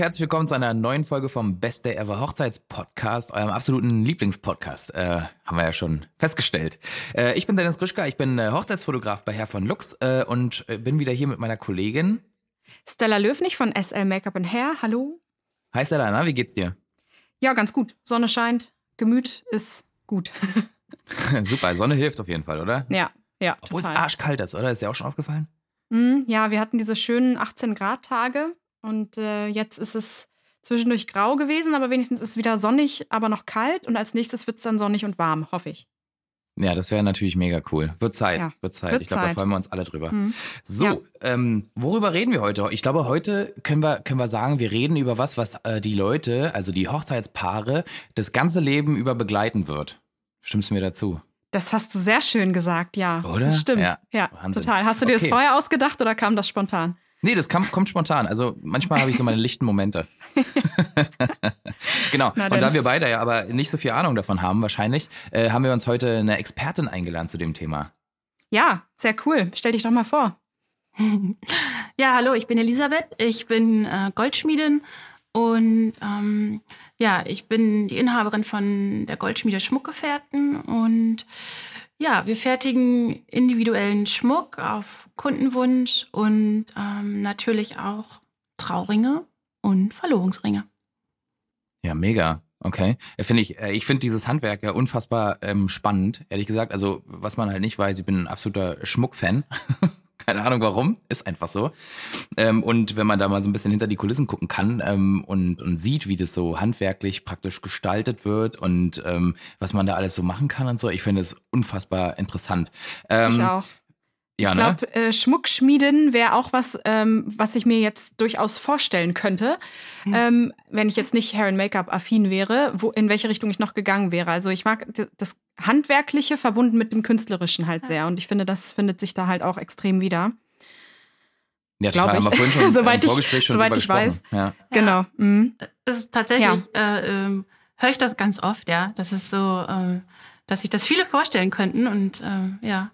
Herzlich willkommen zu einer neuen Folge vom Best Day Ever Hochzeitspodcast, eurem absoluten Lieblingspodcast. Äh, haben wir ja schon festgestellt. Äh, ich bin Dennis Grischka, ich bin äh, Hochzeitsfotograf bei Herr von Lux äh, und äh, bin wieder hier mit meiner Kollegin Stella Löwnig von SL Make-up and Hair. Hallo. Hi Stella, na, wie geht's dir? Ja, ganz gut. Sonne scheint, Gemüt ist gut. Super, Sonne hilft auf jeden Fall, oder? Ja, ja. Obwohl es arschkalt ist, oder? Ist dir auch schon aufgefallen? Mm, ja, wir hatten diese schönen 18 Grad Tage und äh, jetzt ist es zwischendurch grau gewesen, aber wenigstens ist es wieder sonnig, aber noch kalt. Und als nächstes wird es dann sonnig und warm, hoffe ich. Ja, das wäre natürlich mega cool. Wird Zeit, ja, wird Zeit. Wird ich glaube, da freuen wir uns alle drüber. Mhm. So, ja. ähm, worüber reden wir heute? Ich glaube, heute können wir, können wir sagen, wir reden über was, was äh, die Leute, also die Hochzeitspaare, das ganze Leben über begleiten wird. Stimmst du mir dazu? Das hast du sehr schön gesagt, ja. Oder? Das stimmt. Ja, ja total. Hast du dir okay. das vorher ausgedacht oder kam das spontan? Nee, das kam, kommt spontan. Also manchmal habe ich so meine lichten Momente. genau. Und da wir beide ja aber nicht so viel Ahnung davon haben, wahrscheinlich, äh, haben wir uns heute eine Expertin eingeladen zu dem Thema. Ja, sehr cool. Stell dich doch mal vor. ja, hallo, ich bin Elisabeth. Ich bin äh, Goldschmiedin und ähm, ja, ich bin die Inhaberin von der Goldschmiede Schmuckgefährten und ja, wir fertigen individuellen Schmuck auf Kundenwunsch und ähm, natürlich auch Trauringe und Verlobungsringe. Ja, mega. Okay. Finde ich, äh, ich finde dieses Handwerk ja unfassbar ähm, spannend, ehrlich gesagt. Also, was man halt nicht weiß, ich bin ein absoluter Schmuckfan. Keine Ahnung warum, ist einfach so. Ähm, und wenn man da mal so ein bisschen hinter die Kulissen gucken kann ähm, und, und sieht, wie das so handwerklich praktisch gestaltet wird und ähm, was man da alles so machen kann und so, ich finde es unfassbar interessant. Ähm, ich auch. Ja, ich glaube, ne? äh, Schmuckschmieden wäre auch was, ähm, was ich mir jetzt durchaus vorstellen könnte, mhm. ähm, wenn ich jetzt nicht Hair and Make-up affin wäre, wo in welche Richtung ich noch gegangen wäre. Also ich mag das handwerkliche verbunden mit dem künstlerischen halt sehr und ich finde, das findet sich da halt auch extrem wieder. Ja, glaube ich. Haben wir vorhin schon soweit ich, schon soweit ich weiß. Ja. Genau. Mhm. Es ist tatsächlich ja. äh, äh, höre ich das ganz oft, ja. Das ist so, äh, dass sich das viele vorstellen könnten und äh, ja.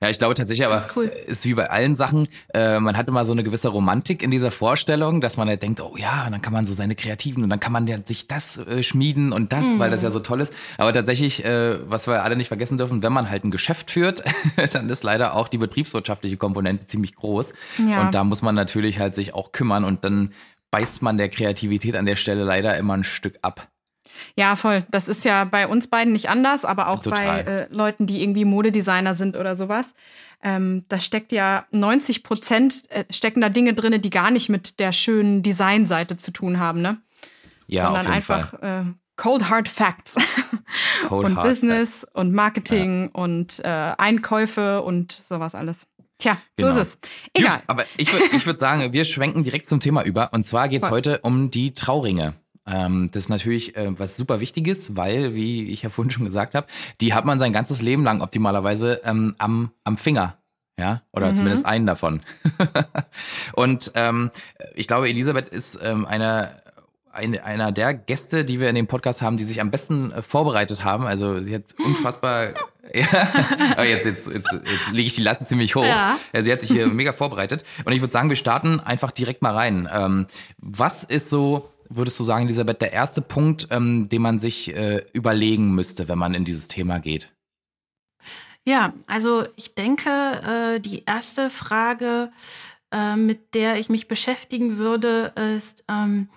Ja, ich glaube tatsächlich, aber cool. ist wie bei allen Sachen, äh, man hat immer so eine gewisse Romantik in dieser Vorstellung, dass man halt denkt, oh ja, und dann kann man so seine Kreativen und dann kann man ja sich das äh, schmieden und das, mhm. weil das ja so toll ist. Aber tatsächlich, äh, was wir alle nicht vergessen dürfen, wenn man halt ein Geschäft führt, dann ist leider auch die betriebswirtschaftliche Komponente ziemlich groß. Ja. Und da muss man natürlich halt sich auch kümmern und dann beißt man der Kreativität an der Stelle leider immer ein Stück ab. Ja, voll. Das ist ja bei uns beiden nicht anders, aber auch Total. bei äh, Leuten, die irgendwie Modedesigner sind oder sowas. Ähm, da steckt ja 90 Prozent äh, stecken da Dinge drin, die gar nicht mit der schönen Designseite zu tun haben, ne? Ja, Sondern auf jeden einfach Fall. Äh, Cold Hard Facts. Cold und hard Business Facts. und Marketing ja. und äh, Einkäufe und sowas alles. Tja, genau. so ist es. Egal. Gut, aber ich würde ich würd sagen, wir schwenken direkt zum Thema über. Und zwar geht es heute um die Trauringe. Ähm, das ist natürlich äh, was super Wichtiges, weil, wie ich ja vorhin schon gesagt habe, die hat man sein ganzes Leben lang optimalerweise ähm, am, am Finger. Ja, oder mhm. zumindest einen davon. und ähm, ich glaube, Elisabeth ist ähm, einer eine, einer der Gäste, die wir in dem Podcast haben, die sich am besten äh, vorbereitet haben. Also sie hat unfassbar. ja, aber jetzt, jetzt, jetzt, jetzt lege ich die Latte ziemlich hoch. Ja. ja. sie hat sich hier mega vorbereitet. Und ich würde sagen, wir starten einfach direkt mal rein. Ähm, was ist so würdest du sagen, Elisabeth, der erste Punkt, ähm, den man sich äh, überlegen müsste, wenn man in dieses Thema geht? Ja, also ich denke, äh, die erste Frage, äh, mit der ich mich beschäftigen würde, ist, ähm,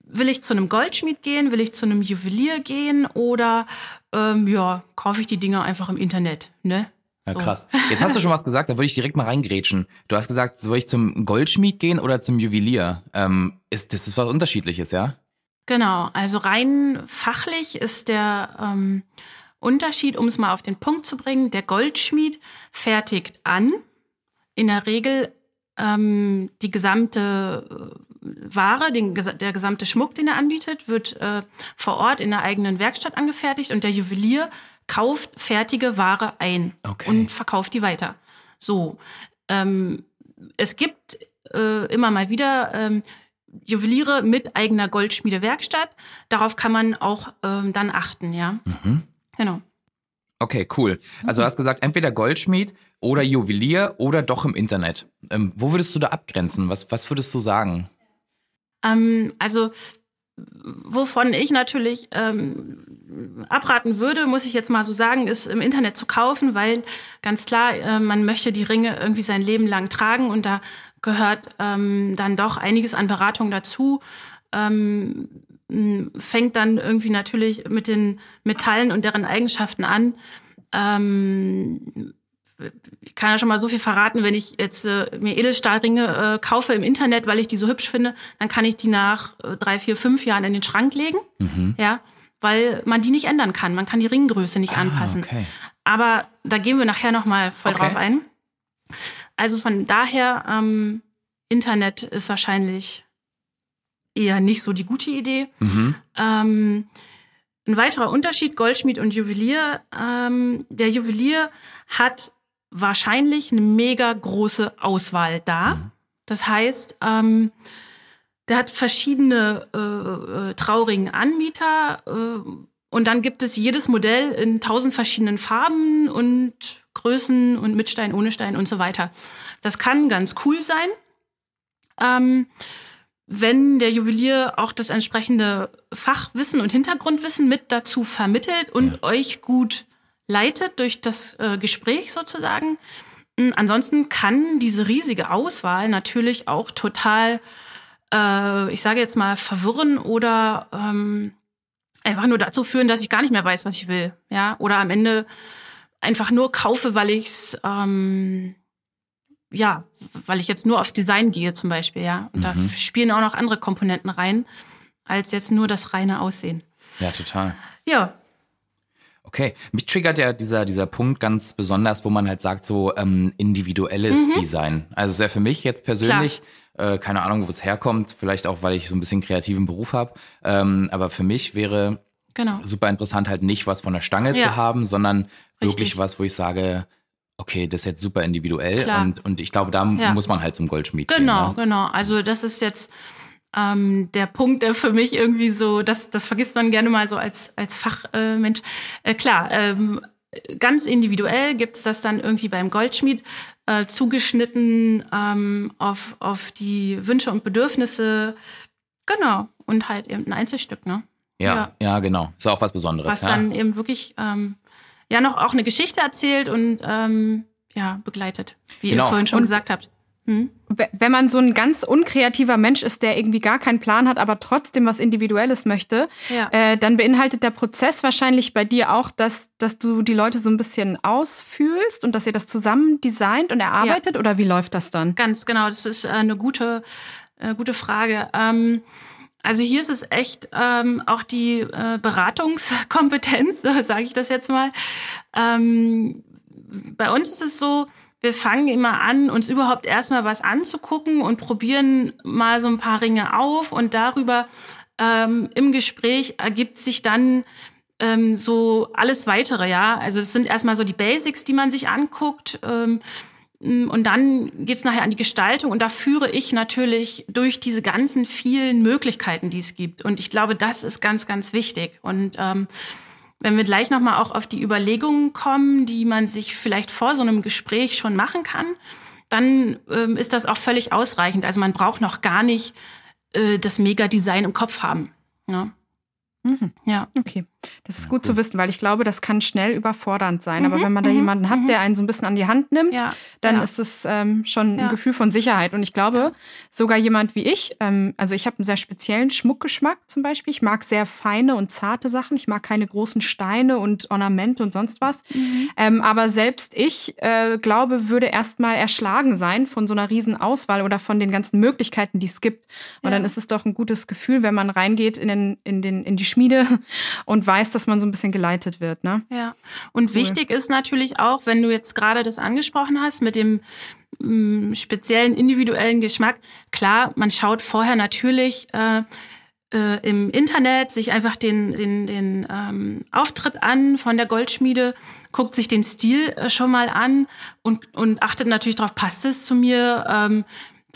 will ich zu einem Goldschmied gehen, will ich zu einem Juwelier gehen oder ähm, ja, kaufe ich die Dinger einfach im Internet, ne? Ja, so. krass. Jetzt hast du schon was gesagt, da würde ich direkt mal reingrätschen. Du hast gesagt, soll ich zum Goldschmied gehen oder zum Juwelier? Ähm, ist, das ist was Unterschiedliches, ja? Genau, also rein fachlich ist der ähm, Unterschied, um es mal auf den Punkt zu bringen, der Goldschmied fertigt an, in der Regel ähm, die gesamte äh, Ware, den, der gesamte Schmuck, den er anbietet, wird äh, vor Ort in der eigenen Werkstatt angefertigt und der Juwelier kauft fertige Ware ein okay. und verkauft die weiter. So. Ähm, es gibt äh, immer mal wieder ähm, Juweliere mit eigener Goldschmiedewerkstatt. Darauf kann man auch ähm, dann achten, ja. Mhm. Genau. Okay, cool. Also du hast gesagt, entweder Goldschmied oder Juwelier oder doch im Internet. Ähm, wo würdest du da abgrenzen? Was, was würdest du sagen? Ähm, also wovon ich natürlich ähm, abraten würde, muss ich jetzt mal so sagen, ist im Internet zu kaufen, weil ganz klar, äh, man möchte die Ringe irgendwie sein Leben lang tragen und da gehört ähm, dann doch einiges an Beratung dazu. Ähm, fängt dann irgendwie natürlich mit den Metallen und deren Eigenschaften an. Ähm, ich kann ja schon mal so viel verraten, wenn ich jetzt äh, mir Edelstahlringe äh, kaufe im Internet, weil ich die so hübsch finde, dann kann ich die nach äh, drei, vier, fünf Jahren in den Schrank legen. Mhm. Ja, weil man die nicht ändern kann. Man kann die Ringgröße nicht ah, anpassen. Okay. Aber da gehen wir nachher noch mal voll okay. drauf ein. Also von daher, ähm, Internet ist wahrscheinlich eher nicht so die gute Idee. Mhm. Ähm, ein weiterer Unterschied, Goldschmied und Juwelier. Ähm, der Juwelier hat wahrscheinlich eine mega große Auswahl da. Mhm. Das heißt, ähm, der hat verschiedene äh, äh, Trauring-Anbieter äh, und dann gibt es jedes Modell in tausend verschiedenen Farben und Größen und mit Stein, ohne Stein und so weiter. Das kann ganz cool sein, ähm, wenn der Juwelier auch das entsprechende Fachwissen und Hintergrundwissen mit dazu vermittelt und ja. euch gut leitet durch das äh, Gespräch sozusagen. Hm, ansonsten kann diese riesige Auswahl natürlich auch total, äh, ich sage jetzt mal, verwirren oder ähm, einfach nur dazu führen, dass ich gar nicht mehr weiß, was ich will. Ja, oder am Ende einfach nur kaufe, weil ich's ähm, ja, weil ich jetzt nur aufs Design gehe zum Beispiel, ja. Und mhm. da spielen auch noch andere Komponenten rein, als jetzt nur das reine Aussehen. Ja, total. Ja, Okay, mich triggert ja dieser, dieser Punkt ganz besonders, wo man halt sagt, so ähm, individuelles mhm. Design. Also es ja für mich jetzt persönlich, äh, keine Ahnung, wo es herkommt, vielleicht auch, weil ich so ein bisschen kreativen Beruf habe, ähm, aber für mich wäre genau. super interessant, halt nicht was von der Stange ja. zu haben, sondern Richtig. wirklich was, wo ich sage, okay, das ist jetzt super individuell und, und ich glaube, da ja. muss man halt zum Goldschmied genau, gehen. Genau, ne? genau. Also das ist jetzt ähm, der Punkt, der für mich irgendwie so, das, das vergisst man gerne mal so als, als Fachmensch. Äh, äh, klar, ähm, ganz individuell gibt's das dann irgendwie beim Goldschmied äh, zugeschnitten ähm, auf, auf die Wünsche und Bedürfnisse. Genau. Und halt eben ein Einzelstück, ne? Ja, ja, ja genau. Ist auch was Besonderes. Was ja. dann eben wirklich ähm, ja noch auch eine Geschichte erzählt und ähm, ja, begleitet, wie genau. ihr vorhin schon und, gesagt habt. Hm. Wenn man so ein ganz unkreativer Mensch ist, der irgendwie gar keinen Plan hat, aber trotzdem was Individuelles möchte, ja. äh, dann beinhaltet der Prozess wahrscheinlich bei dir auch, dass, dass du die Leute so ein bisschen ausfühlst und dass ihr das zusammen designt und erarbeitet? Ja. Oder wie läuft das dann? Ganz genau, das ist äh, eine gute, äh, gute Frage. Ähm, also hier ist es echt ähm, auch die äh, Beratungskompetenz, sage ich das jetzt mal. Ähm, bei uns ist es so, wir fangen immer an, uns überhaupt erstmal was anzugucken und probieren mal so ein paar Ringe auf und darüber ähm, im Gespräch ergibt sich dann ähm, so alles weitere, ja. Also es sind erstmal so die Basics, die man sich anguckt. Ähm, und dann geht's nachher an die Gestaltung und da führe ich natürlich durch diese ganzen vielen Möglichkeiten, die es gibt. Und ich glaube, das ist ganz, ganz wichtig. Und ähm, wenn wir gleich nochmal auch auf die Überlegungen kommen, die man sich vielleicht vor so einem Gespräch schon machen kann, dann ähm, ist das auch völlig ausreichend. Also man braucht noch gar nicht äh, das Mega-Design im Kopf haben. Ne? Mhm. Ja. Okay. Das ist gut zu wissen, weil ich glaube, das kann schnell überfordernd sein. Mhm. Aber wenn man da mhm. jemanden hat, mhm. der einen so ein bisschen an die Hand nimmt, ja. dann ja. ist es ähm, schon ja. ein Gefühl von Sicherheit. Und ich glaube, sogar jemand wie ich, ähm, also ich habe einen sehr speziellen Schmuckgeschmack zum Beispiel. Ich mag sehr feine und zarte Sachen. Ich mag keine großen Steine und Ornamente und sonst was. Mhm. Ähm, aber selbst ich äh, glaube, würde erstmal erschlagen sein von so einer riesen Auswahl oder von den ganzen Möglichkeiten, die es gibt. Und dann ist es doch ein gutes Gefühl, wenn man reingeht in, den, in, den, in die Schmiede und weiß, dass man so ein bisschen geleitet wird. Ne? Ja. Und cool. wichtig ist natürlich auch, wenn du jetzt gerade das angesprochen hast mit dem mh, mm, speziellen individuellen Geschmack, klar, man schaut vorher natürlich äh, äh, im Internet sich einfach den, den, den ähm, Auftritt an von der Goldschmiede, guckt sich den Stil äh, schon mal an und, und achtet natürlich darauf, passt es zu mir? Ähm,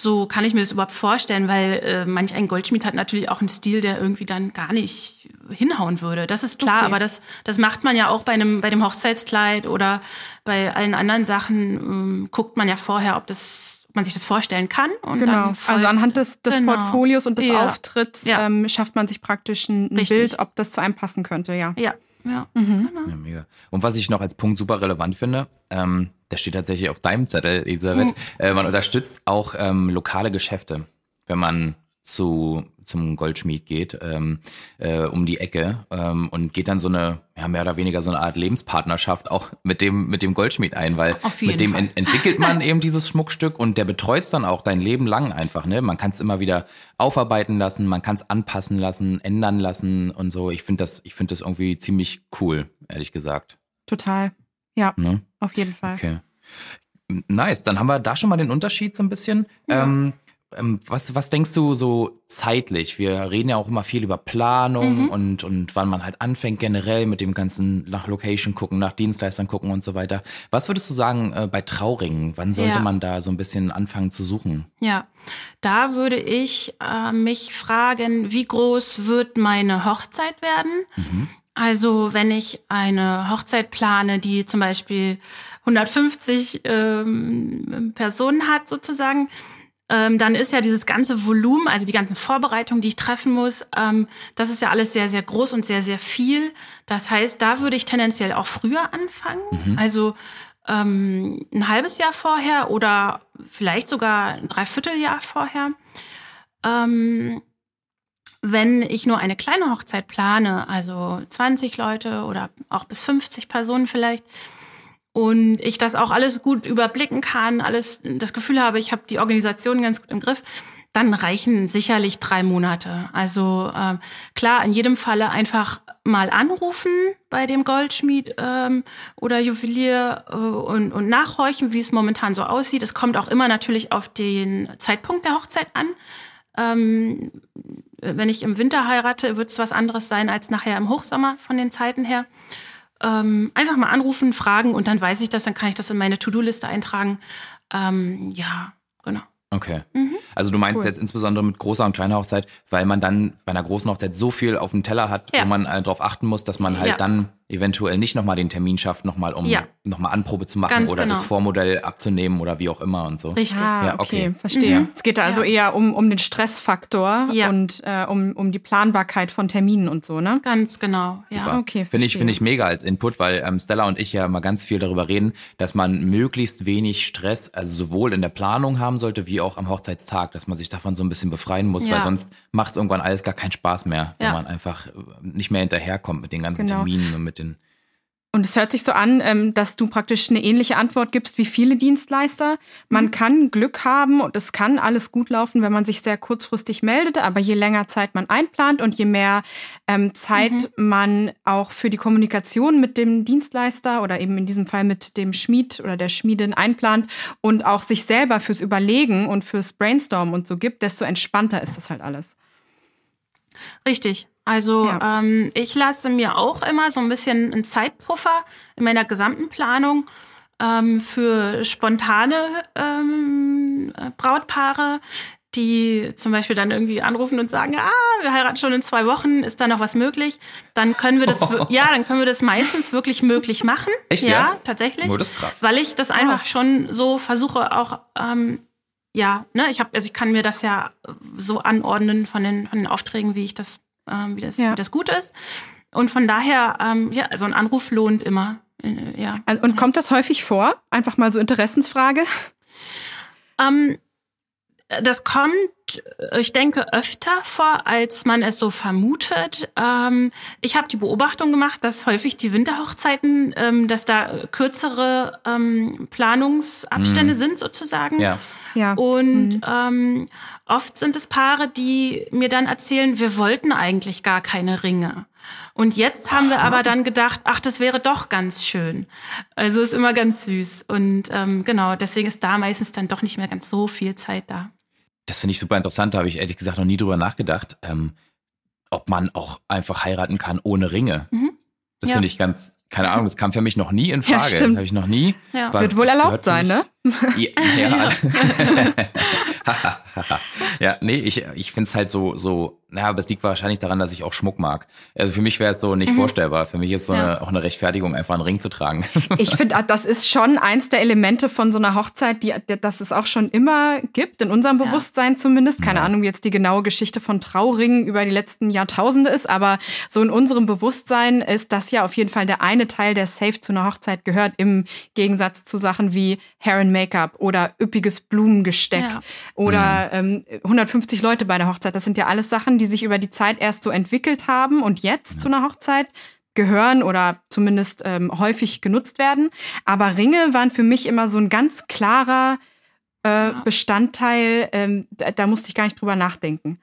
so kann ich mir das überhaupt vorstellen, weil äh, manch ein Goldschmied hat natürlich auch einen Stil, der irgendwie dann gar nicht hinhauen würde. Das ist klar, okay. aber das, das macht man ja auch bei einem, bei dem Hochzeitskleid oder bei allen anderen Sachen, ähm, guckt man ja vorher, ob das man sich das vorstellen kann. Und genau. dann also anhand des, des genau. Portfolios und des ja. Auftritts ja. ähm, schafft man sich praktisch ein, ein Bild, ob das zu einem passen könnte, ja. Ja, ja. Mhm. Genau. Ja, mega. Und was ich noch als Punkt super relevant finde, ähm, das steht tatsächlich auf deinem Zettel, Elisabeth, Mhm. äh, man unterstützt auch ähm, lokale Geschäfte, wenn man zu, zum Goldschmied geht, ähm, äh, um die Ecke ähm, und geht dann so eine, ja, mehr oder weniger so eine Art Lebenspartnerschaft auch mit dem, mit dem Goldschmied ein, weil mit dem Fall. en entwickelt man eben dieses Schmuckstück und der betreut es dann auch dein Leben lang einfach, ne? Man kann es immer wieder aufarbeiten lassen, man kann es anpassen lassen, ändern lassen und so. Ich finde das, ich finde das irgendwie ziemlich cool, ehrlich gesagt. Total. Ja, Ne? auf jeden Fall. Okay. Nice, dann haben wir da schon mal den Unterschied so ein bisschen. Ähm, ähm, was, was denkst du so zeitlich? Wir reden ja auch immer viel über Planung Mhm. und, und wann man halt anfängt generell mit dem ganzen nach Location gucken, nach Dienstleistern gucken und so weiter. Was würdest du sagen äh, bei Trauringen? Wann sollte Ja. man da so ein bisschen anfangen zu suchen? Ja, da würde ich äh, mich fragen, wie groß wird meine Hochzeit werden? Mhm. Also wenn ich eine Hochzeit plane, die zum Beispiel 150 ähm, Personen hat sozusagen, ähm, dann ist ja dieses ganze Volumen, also die ganzen Vorbereitungen, die ich treffen muss, ähm, das ist ja alles sehr, sehr groß und sehr, sehr viel. Das heißt, da würde ich tendenziell auch früher anfangen. Also ähm, ein halbes Jahr vorher oder vielleicht sogar ein Dreivierteljahr vorher. Ähm, wenn ich nur eine kleine Hochzeit plane, also 20 Leute oder auch bis 50 Personen vielleicht, und ich das auch alles gut überblicken kann, alles das Gefühl habe, ich habe die Organisation ganz gut im Griff, dann reichen sicherlich drei Monate. Also ähm, klar, in jedem Falle einfach mal anrufen bei dem Goldschmied ähm, oder Juwelier äh, und, und nachhorchen, wie es momentan so aussieht. Es kommt auch immer natürlich auf den Zeitpunkt der Hochzeit an. Ähm, wenn ich im Winter heirate, wird es was anderes sein als nachher im Hochsommer von den Zeiten her. Ähm, einfach mal anrufen, fragen und dann weiß ich das, dann kann ich das in meine To-Do-Liste eintragen. Ähm, ja, genau. Okay. Mhm. Also du meinst Cool. jetzt insbesondere mit großer und kleiner Hochzeit, weil man dann bei einer großen Hochzeit so viel auf dem Teller hat, Ja. wo man äh, darauf achten muss, dass man halt Ja. dann eventuell nicht nochmal den Termin schafft, nochmal um Ja. nochmal Anprobe zu machen Ganz oder das genau. Vormodell abzunehmen oder wie auch immer und so. Richtig. Ah, Ja, okay, okay. verstehe. Mhm. Es geht da also Ja. eher um, um den Stressfaktor Ja. und äh, um, um die Planbarkeit von Terminen und so, ne? Ganz genau, ja. Super. okay, Finde ich, finde ich mega als Input, weil ähm, Stella und ich ja immer ganz viel darüber reden, dass man möglichst wenig Stress, also sowohl in der Planung haben sollte, wie auch am Hochzeitstag, dass man sich davon so ein bisschen befreien muss, Ja. weil sonst macht es irgendwann alles gar keinen Spaß mehr, wenn man einfach äh, nicht mehr hinterherkommt mit den ganzen Genau. Terminen und mit den Und es hört sich so an, ähm, dass du praktisch eine ähnliche Antwort gibst wie viele Dienstleister. Man Mhm. kann Glück haben und es kann alles gut laufen, wenn man sich sehr kurzfristig meldet. Aber je länger Zeit man einplant und je mehr ähm, Zeit Mhm. man auch für die Kommunikation mit dem Dienstleister oder eben in diesem Fall mit dem Schmied oder der Schmiedin einplant und auch sich selber fürs Überlegen und fürs Brainstormen und so gibt, desto entspannter ist das halt alles. Richtig. Also Ja. ähm, ich lasse mir auch immer so ein bisschen einen Zeitpuffer in meiner gesamten Planung ähm, für spontane ähm, äh, Brautpaare, die zum Beispiel dann irgendwie anrufen und sagen, ah, wir heiraten schon in zwei Wochen, ist da noch was möglich? Dann können wir das, ja, dann können wir das meistens wirklich möglich machen. Echt, ja? ja? tatsächlich. Oh, das ist krass. Weil ich das einfach schon so versuche auch, ähm, ja, ne, ich habe, also ich kann mir das ja so anordnen von den, von den Aufträgen, wie ich das, ähm, wie das, Ja. wie das gut ist. Und von daher, ähm, ja, also ein Anruf lohnt immer. Äh, ja. Also, und kommt das häufig vor? Einfach mal so Interessensfrage. Ähm, das kommt, äh, ich denke, öfter vor, als man es so vermutet. Ähm, ich habe die Beobachtung gemacht, dass häufig die Winterhochzeiten, ähm, dass da kürzere ähm, Planungsabstände Mhm. sind sozusagen. Ja. Ja. Und Mhm. Oft sind es Paare, die mir dann erzählen, wir wollten eigentlich gar keine Ringe. Und jetzt haben wir aber dann gedacht, ach, das wäre doch ganz schön. Also ist immer ganz süß. Und ähm, genau, deswegen ist da meistens dann doch nicht mehr ganz so viel Zeit da. Das finde ich super interessant, da habe ich ehrlich gesagt noch nie drüber nachgedacht, ähm, ob man auch einfach heiraten kann ohne Ringe. Mhm. Das Ja. finde ich ganz, keine Ahnung, das kam für mich noch nie in Ja, Frage. stimmt. habe ich noch nie. Ja. War- Wird wohl erlaubt sein, mich- ne? Ja, ja. ja, nee, ich, ich finde es halt so, so, na, aber es liegt wahrscheinlich daran, dass ich auch Schmuck mag. Also für mich wäre es so nicht mhm. vorstellbar. Für mich ist so ja. eine, auch eine Rechtfertigung, einfach einen Ring zu tragen. ich finde, ah, das ist schon eins der Elemente von so einer Hochzeit, die, das es auch schon immer gibt, in unserem Bewusstsein zumindest. Keine ja. Ahnung, wie jetzt die genaue Geschichte von Trauringen über die letzten Jahrtausende ist, aber so in unserem Bewusstsein ist das ja auf jeden Fall der eine Teil, der safe zu einer Hochzeit gehört, im Gegensatz zu Sachen wie Hair and Make-up oder üppiges Blumengesteck ja. oder mhm. ähm, 150 Leute bei der Hochzeit. Das sind ja alles Sachen, die sich über die Zeit erst so entwickelt haben und jetzt ja. zu einer Hochzeit gehören oder zumindest ähm, häufig genutzt werden. Aber Ringe waren für mich immer so ein ganz klarer äh, ja. Bestandteil, ähm, da, da musste ich gar nicht drüber nachdenken.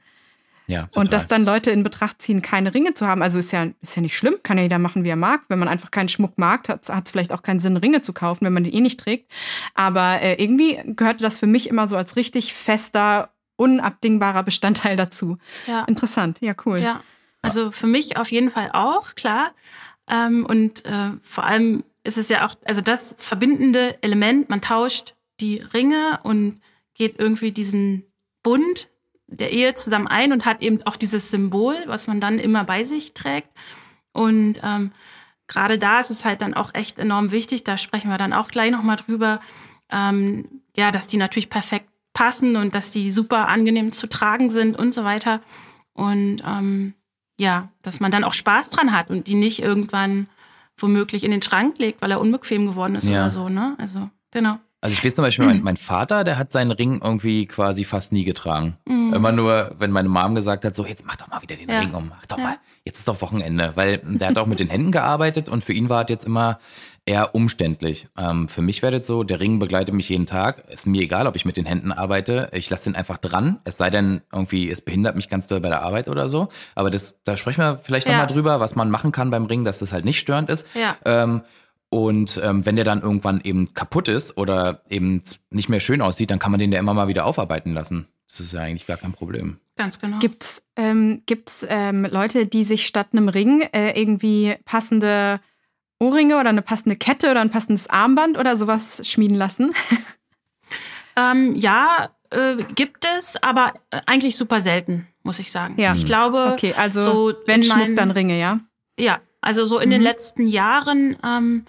Ja, total. Und dass dann Leute in Betracht ziehen, keine Ringe zu haben, also ist ja, ist ja nicht schlimm, kann ja jeder machen, wie er mag. Wenn man einfach keinen Schmuck mag, hat es vielleicht auch keinen Sinn, Ringe zu kaufen, wenn man die eh nicht trägt. Aber äh, irgendwie gehörte das für mich immer so als richtig fester, unabdingbarer Bestandteil dazu. Ja. Interessant, ja, cool. Ja, also für mich auf jeden Fall auch, klar. Ähm, und äh, vor allem ist es ja auch, also das verbindende Element, man tauscht die Ringe und geht irgendwie diesen Bund der Ehe zusammen ein und hat eben auch dieses Symbol, was man dann immer bei sich trägt. Und ähm, gerade da ist es halt dann auch echt enorm wichtig, da sprechen wir dann auch gleich nochmal drüber, ähm, ja, dass die natürlich perfekt passen und dass die super angenehm zu tragen sind und so weiter. Und ähm, ja, dass man dann auch Spaß dran hat und die nicht irgendwann womöglich in den Schrank legt, weil er unbequem geworden ist ja. oder so, ne? Also, genau. Also ich weiß zum Beispiel, mein, mein, Vater, der hat seinen Ring irgendwie quasi fast nie getragen. Mhm. Immer nur, wenn meine Mom gesagt hat, so jetzt mach doch mal wieder den ja. Ring um, mach doch ja. mal, jetzt ist doch Wochenende. Weil der hat auch mit den Händen gearbeitet und für ihn war es jetzt immer eher umständlich. Ähm, für mich wäre das so, der Ring begleitet mich jeden Tag. Ist mir egal, ob ich mit den Händen arbeite. Ich lasse den einfach dran. Es sei denn, irgendwie, es behindert mich ganz doll bei der Arbeit oder so. Aber das, da sprechen wir vielleicht ja. nochmal drüber, was man machen kann beim Ring, dass das halt nicht störend ist. Ja. Ähm, und ähm, wenn der dann irgendwann eben kaputt ist oder eben nicht mehr schön aussieht, dann kann man den ja immer mal wieder aufarbeiten lassen. Das ist ja eigentlich gar kein Problem. Ganz genau. Gibt's ähm, gibt's ähm, Leute, die sich statt einem Ring äh, irgendwie passende Ohrringe oder eine passende Kette oder ein passendes Armband oder sowas schmieden lassen? ähm, ja, äh, gibt es, aber äh, eigentlich super selten, muss ich sagen. Ja. Ich glaube, okay, also so wenn Schmuck, dann Ringe, ja? Ja, also so in mhm. den letzten Jahren ähm,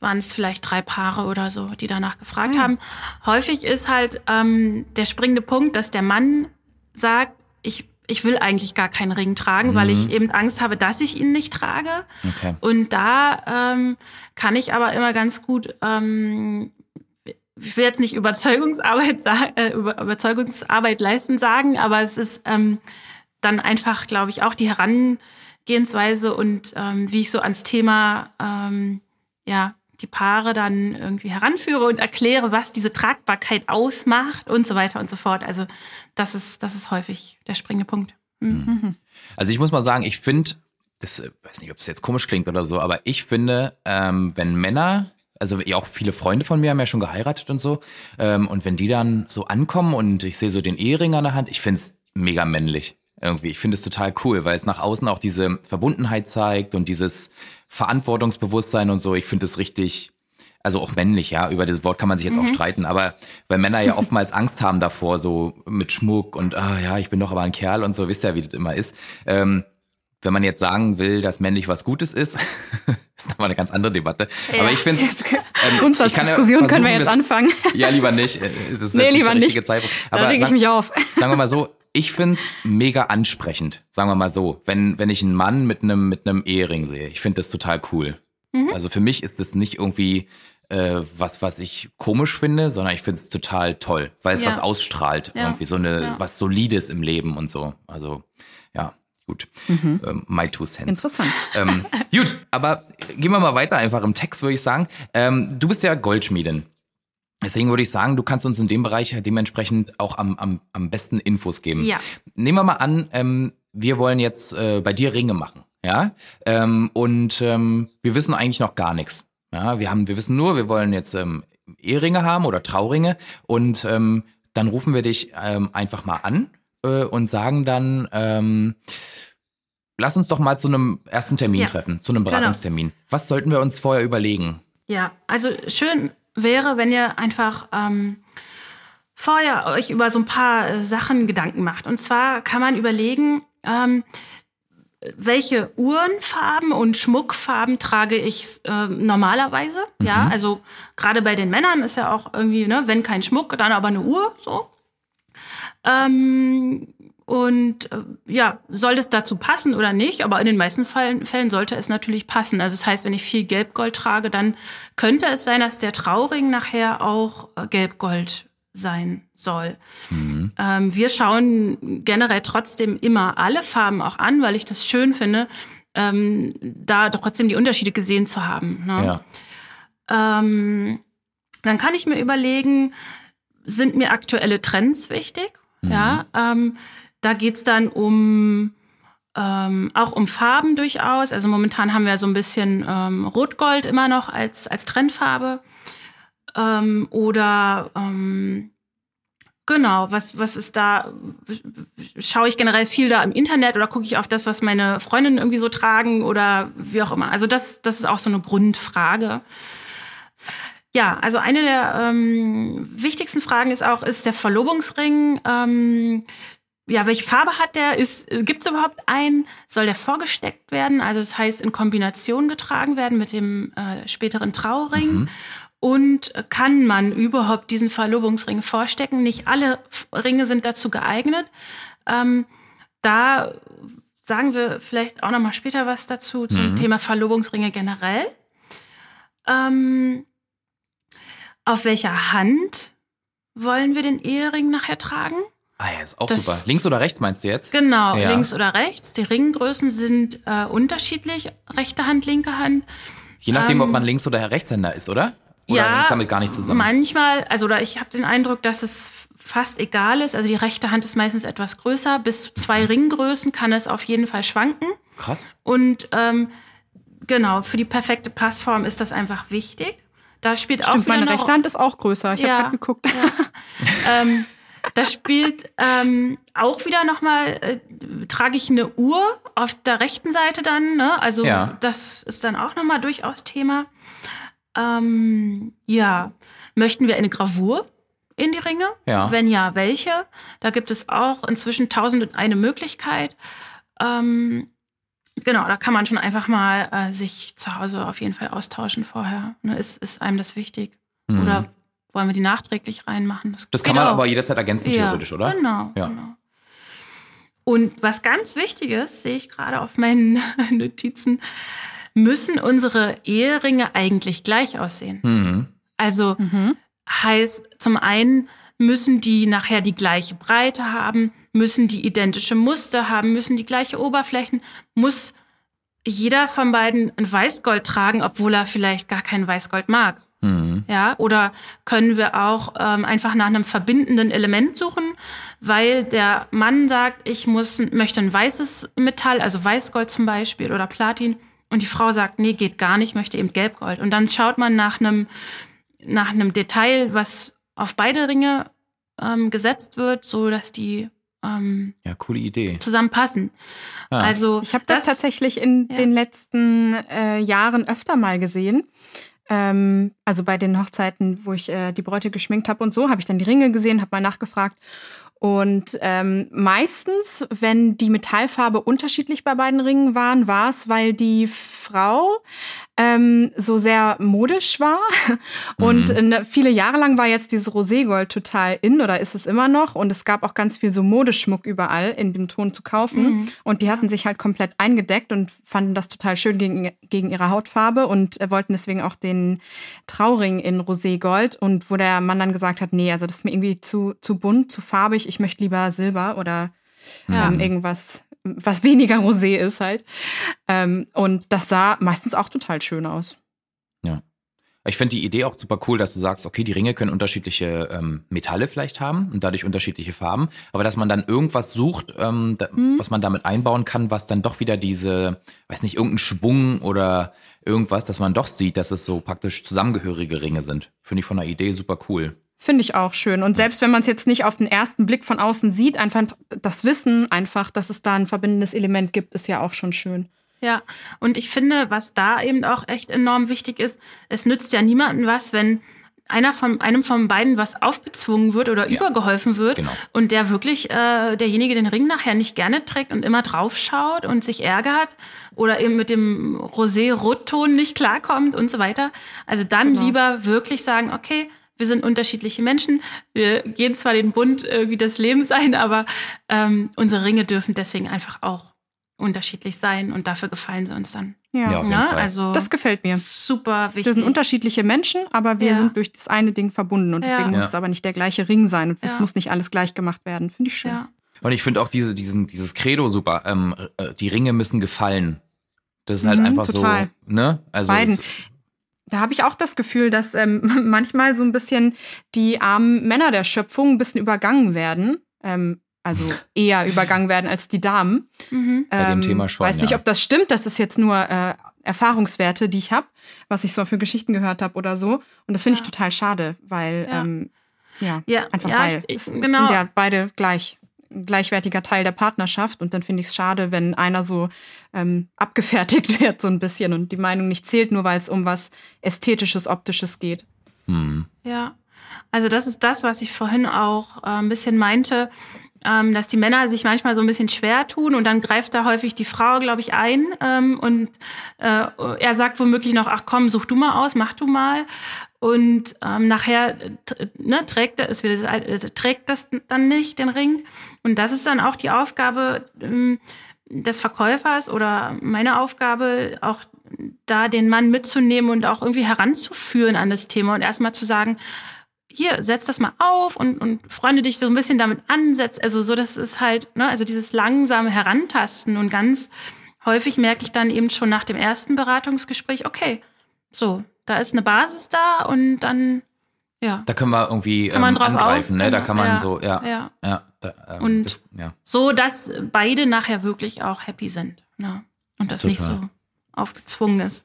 waren es vielleicht drei Paare oder so, die danach gefragt mhm. haben. Häufig ist halt ähm, der springende Punkt, dass der Mann sagt, ich ich will eigentlich gar keinen Ring tragen, mhm. weil ich mhm. eben Angst habe, dass ich ihn nicht trage. Okay. Und da ähm, kann ich aber immer ganz gut, ähm, ich will jetzt nicht Überzeugungsarbeit, äh, Überzeugungsarbeit leisten sagen, aber es ist ähm, dann einfach, glaube ich, auch die Heran Herangehensweise und ähm, wie ich so ans Thema ähm, ja die Paare dann irgendwie heranführe und erkläre, was diese Tragbarkeit ausmacht und so weiter und so fort. Also das ist das ist häufig der springende Punkt. Mhm. mhm. Also ich muss mal sagen, ich finde, das äh, weiß nicht, ob es jetzt komisch klingt oder so, aber ich finde, ähm, wenn Männer also ja auch viele Freunde von mir haben ja schon geheiratet und so. Ähm, und wenn die dann so ankommen und ich sehe so den Ehering an der Hand, ich finde es mega männlich irgendwie. Ich finde es total cool, weil es nach außen auch diese Verbundenheit zeigt und dieses Verantwortungsbewusstsein und so. Ich finde es richtig, also auch männlich, ja, über das Wort kann man sich jetzt mhm. auch streiten, aber weil Männer ja oftmals Angst haben davor, so mit Schmuck und ah ja, ich bin doch aber ein Kerl und so, wisst ihr, wie das immer ist. Ähm, wenn man jetzt sagen will, dass männlich was Gutes ist, ist nochmal eine ganz andere Debatte. Ja. Aber ich finde ähm, Grundsatzdiskussion ja können wir jetzt das, anfangen. Ja, lieber nicht. Das ist nee, lieber nicht. Zeitpunkt. Aber da reg ich mich auf. Sagen wir mal so, ich find's mega ansprechend, sagen wir mal so, wenn, wenn ich einen Mann mit einem mit einem Ehering sehe. Ich finde das total cool. Mhm. Also für mich ist das nicht irgendwie äh, was, was ich komisch finde, sondern ich finde es total toll, weil es ja. was ausstrahlt. Ja. Irgendwie so eine, ja. was Solides im Leben und so. Also, ja. Gut. Mhm. Ähm, my two cents. Interessant. Ähm, gut, aber gehen wir mal weiter einfach im Text, würde ich sagen. Ähm, du bist ja Goldschmiedin. Deswegen würde ich sagen, du kannst uns in dem Bereich dementsprechend auch am, am, am besten Infos geben. Ja. Nehmen wir mal an, ähm, wir wollen jetzt äh, bei dir Ringe machen, ja, ähm, und ähm, wir wissen eigentlich noch gar nichts. Ja, wir haben, wir wissen nur, wir wollen jetzt ähm, Eheringe haben oder Trauringe und ähm, dann rufen wir dich ähm, einfach mal an äh, und sagen dann, ähm, lass uns doch mal zu einem ersten Termin ja. treffen, zu einem genau. Beratungstermin. Genau. Was sollten wir uns vorher überlegen? Ja, also schön wäre, wenn ihr einfach ähm, vorher euch über so ein paar äh, Sachen Gedanken macht. Und zwar kann man überlegen, ähm, welche Uhrenfarben und Schmuckfarben trage ich äh, normalerweise. Mhm. Ja, also gerade bei den Männern ist ja auch irgendwie, ne, wenn kein Schmuck, dann aber eine Uhr, so. Ähm, und äh, ja, soll das dazu passen oder nicht? Aber in den meisten Fällen, Fällen sollte es natürlich passen. Also das heißt, wenn ich viel Gelbgold trage, dann könnte es sein, dass der Trauring nachher auch äh, Gelbgold sein soll. Mhm. Ähm, wir schauen generell trotzdem immer alle Farben auch an, weil ich das schön finde, ähm, da trotzdem die Unterschiede gesehen zu haben. Ne? Ja. Ähm, dann kann ich mir überlegen, sind mir aktuelle Trends wichtig? Mhm. Ja, da geht's dann um ähm, auch um Farben durchaus. Also momentan haben wir so ein bisschen ähm, Rot-Gold immer noch als, als Trendfarbe. Ähm, oder ähm, genau, was, was ist da? Schaue ich generell viel da im Internet oder gucke ich auf das, was meine Freundinnen irgendwie so tragen oder wie auch immer. Also das, das ist auch so eine Grundfrage. Ja, also eine der ähm, wichtigsten Fragen ist auch, ist der Verlobungsring, ähm, ja, welche Farbe hat der? Gibt es überhaupt einen? Soll der vorgesteckt werden? Also das heißt, in Kombination getragen werden mit dem äh, späteren Trauring. Mhm. Und kann man überhaupt diesen Verlobungsring vorstecken? Nicht alle Ringe sind dazu geeignet. Ähm, da sagen wir vielleicht auch noch mal später was dazu zum mhm. Thema Verlobungsringe generell. Ähm, auf welcher Hand wollen wir den Ehering nachher tragen? Ah ja, ist auch das, super. Links oder rechts meinst du jetzt? Genau, ja. links oder rechts. Die Ringgrößen sind äh, unterschiedlich, rechte Hand, linke Hand. Je nachdem, ähm, ob man Links- oder Rechtshänder ist, oder? Oder ja, hängt damit gar nicht zusammen? Manchmal, also oder ich habe den Eindruck, dass es fast egal ist. Also die rechte Hand ist meistens etwas größer. Bis zu zwei mhm. Ringgrößen kann es auf jeden Fall schwanken. Krass. Und ähm, genau, für die perfekte Passform ist das einfach wichtig. Da spielt Stimmt, auch wieder meine rechte Hand ist auch größer. Ich ja, habe gerade geguckt. Ja. ähm, da spielt ähm, auch wieder nochmal, äh, trage ich eine Uhr auf der rechten Seite dann. Ne? Also ja. das ist dann auch nochmal durchaus Thema. Ähm, ja, möchten wir eine Gravur in die Ringe? Ja. Wenn ja, welche? Da gibt es auch inzwischen tausend und eine Möglichkeit. Ähm, Genau, da kann man schon einfach mal äh, sich zu Hause auf jeden Fall austauschen vorher. Ne, ist, ist einem das wichtig? Mhm. Oder wollen wir die nachträglich reinmachen? Das, das kann man auch. aber jederzeit ergänzen, ja, theoretisch, oder? Genau, ja. genau. Und was ganz wichtig ist, sehe ich gerade auf meinen Notizen, müssen unsere Eheringe eigentlich gleich aussehen. Mhm. Also mhm. heißt zum einen müssen die nachher die gleiche Breite haben, müssen die identische Muster haben, müssen die gleiche Oberflächen, muss jeder von beiden ein Weißgold tragen, obwohl er vielleicht gar kein Weißgold mag. Mhm. Ja, oder können wir auch ähm, einfach nach einem verbindenden Element suchen, weil der Mann sagt, ich muss, möchte ein weißes Metall, also Weißgold zum Beispiel oder Platin, und die Frau sagt, nee, geht gar nicht, möchte eben Gelbgold. Und dann schaut man nach einem, nach einem Detail, was auf beide Ringe ähm, gesetzt wird, so dass die ähm, ja, coole Idee. Zusammenpassen. Ah. Also ich habe das, das, tatsächlich in ja. den letzten äh, Jahren öfter mal gesehen. Ähm, also bei den Hochzeiten, wo ich äh, die Bräute geschminkt habe und so, habe ich dann die Ringe gesehen, habe mal nachgefragt. Und ähm, meistens, wenn die Metallfarbe unterschiedlich bei beiden Ringen waren, war es, weil die Frau ähm, so sehr modisch war. Und mhm. Ne, viele Jahre lang war jetzt dieses Roségold total in oder ist es immer noch. Und es gab auch ganz viel so Modeschmuck überall in dem Ton zu kaufen. Mhm. Und die hatten sich halt komplett eingedeckt und fanden das total schön gegen, gegen ihre Hautfarbe und äh, wollten deswegen auch den Trauring in Roségold. Und wo der Mann dann gesagt hat, nee, also das ist mir irgendwie zu, zu bunt, zu farbig, ich möchte lieber Silber oder ja. ähm, irgendwas was weniger Rosé ist halt. Ähm, und das sah meistens auch total schön aus. Ja. Ich finde die Idee auch super cool, dass du sagst, okay, die Ringe können unterschiedliche ähm, Metalle vielleicht haben und dadurch unterschiedliche Farben, aber dass man dann irgendwas sucht, ähm, da, hm. was man damit einbauen kann, was dann doch wieder diese, weiß nicht, irgendeinen Schwung oder irgendwas, dass man doch sieht, dass es so praktisch zusammengehörige Ringe sind. Finde ich von der Idee super cool. Finde ich auch schön. Und selbst wenn man es jetzt nicht auf den ersten Blick von außen sieht, einfach das Wissen einfach, dass es da ein verbindendes Element gibt, ist ja auch schon schön. Ja, und ich finde, was da eben auch echt enorm wichtig ist, es nützt ja niemandem was, wenn einer von einem von beiden was aufgezwungen wird oder ja. übergeholfen wird genau. und der wirklich äh, derjenige den Ring nachher nicht gerne trägt und immer draufschaut und sich ärgert oder eben mit dem Rosé-Rotton nicht klarkommt und so weiter. Also dann genau. lieber wirklich sagen, okay, wir sind unterschiedliche Menschen, wir gehen zwar den Bund irgendwie des Lebens ein, aber ähm, unsere Ringe dürfen deswegen einfach auch unterschiedlich sein und dafür gefallen sie uns dann. Ja, ja ne? also das gefällt mir. Super wichtig. Wir sind unterschiedliche Menschen, aber wir ja. sind durch das eine Ding verbunden und deswegen ja. muss es aber nicht der gleiche Ring sein und es muss nicht alles gleich gemacht werden. Finde ich schön. Ja. Und ich finde auch diese, diesen, dieses Credo super. Ähm, äh, die Ringe müssen gefallen. Das ist halt mhm, einfach total. so, ne? Also Beiden. Da habe ich auch das Gefühl, dass ähm, manchmal so ein bisschen die armen Männer der Schöpfung ein bisschen übergangen werden. Ähm, also eher übergangen werden als die Damen. Mhm. Bei dem Thema ähm, schon. Weiß nicht, ob das stimmt. Das ist jetzt nur äh, Erfahrungswerte, die ich habe, was ich so für Geschichten gehört habe oder so. Und das finde ja. ich total schade, weil ja, ähm, ja, ja einfach weil ich, es, genau. sind ja beide gleich gleichwertiger Teil der Partnerschaft und dann finde ich es schade, wenn einer so ähm, abgefertigt wird so ein bisschen und die Meinung nicht zählt, nur weil es um was ästhetisches, optisches geht. Hm. Ja, also das ist das, was ich vorhin auch äh, ein bisschen meinte ähm, dass die Männer sich manchmal so ein bisschen schwer tun und dann greift da häufig die Frau, glaube ich, ein ähm, und äh, er sagt womöglich noch, ach komm, such du mal aus, mach du mal. Und ähm, nachher ne, trägt, er, es wieder, äh, trägt das dann nicht, den Ring. Und das ist dann auch die Aufgabe ähm, des Verkäufers oder meine Aufgabe, auch da den Mann mitzunehmen und auch irgendwie heranzuführen an das Thema und erstmal zu sagen, hier, setz das mal auf und, und freunde dich so ein bisschen damit an, setz, also so, das ist halt, ne, also dieses langsame Herantasten und ganz häufig merke ich dann eben schon nach dem ersten Beratungsgespräch, okay, so, da ist eine Basis da und dann, ja. Da können wir irgendwie ähm, angreifen, auf, ne? Da kann man ja, so, ja. ja. ja da, ähm, und das, ja. so, dass beide nachher wirklich auch happy sind. Ne? Und das Total. nicht so aufgezwungen ist.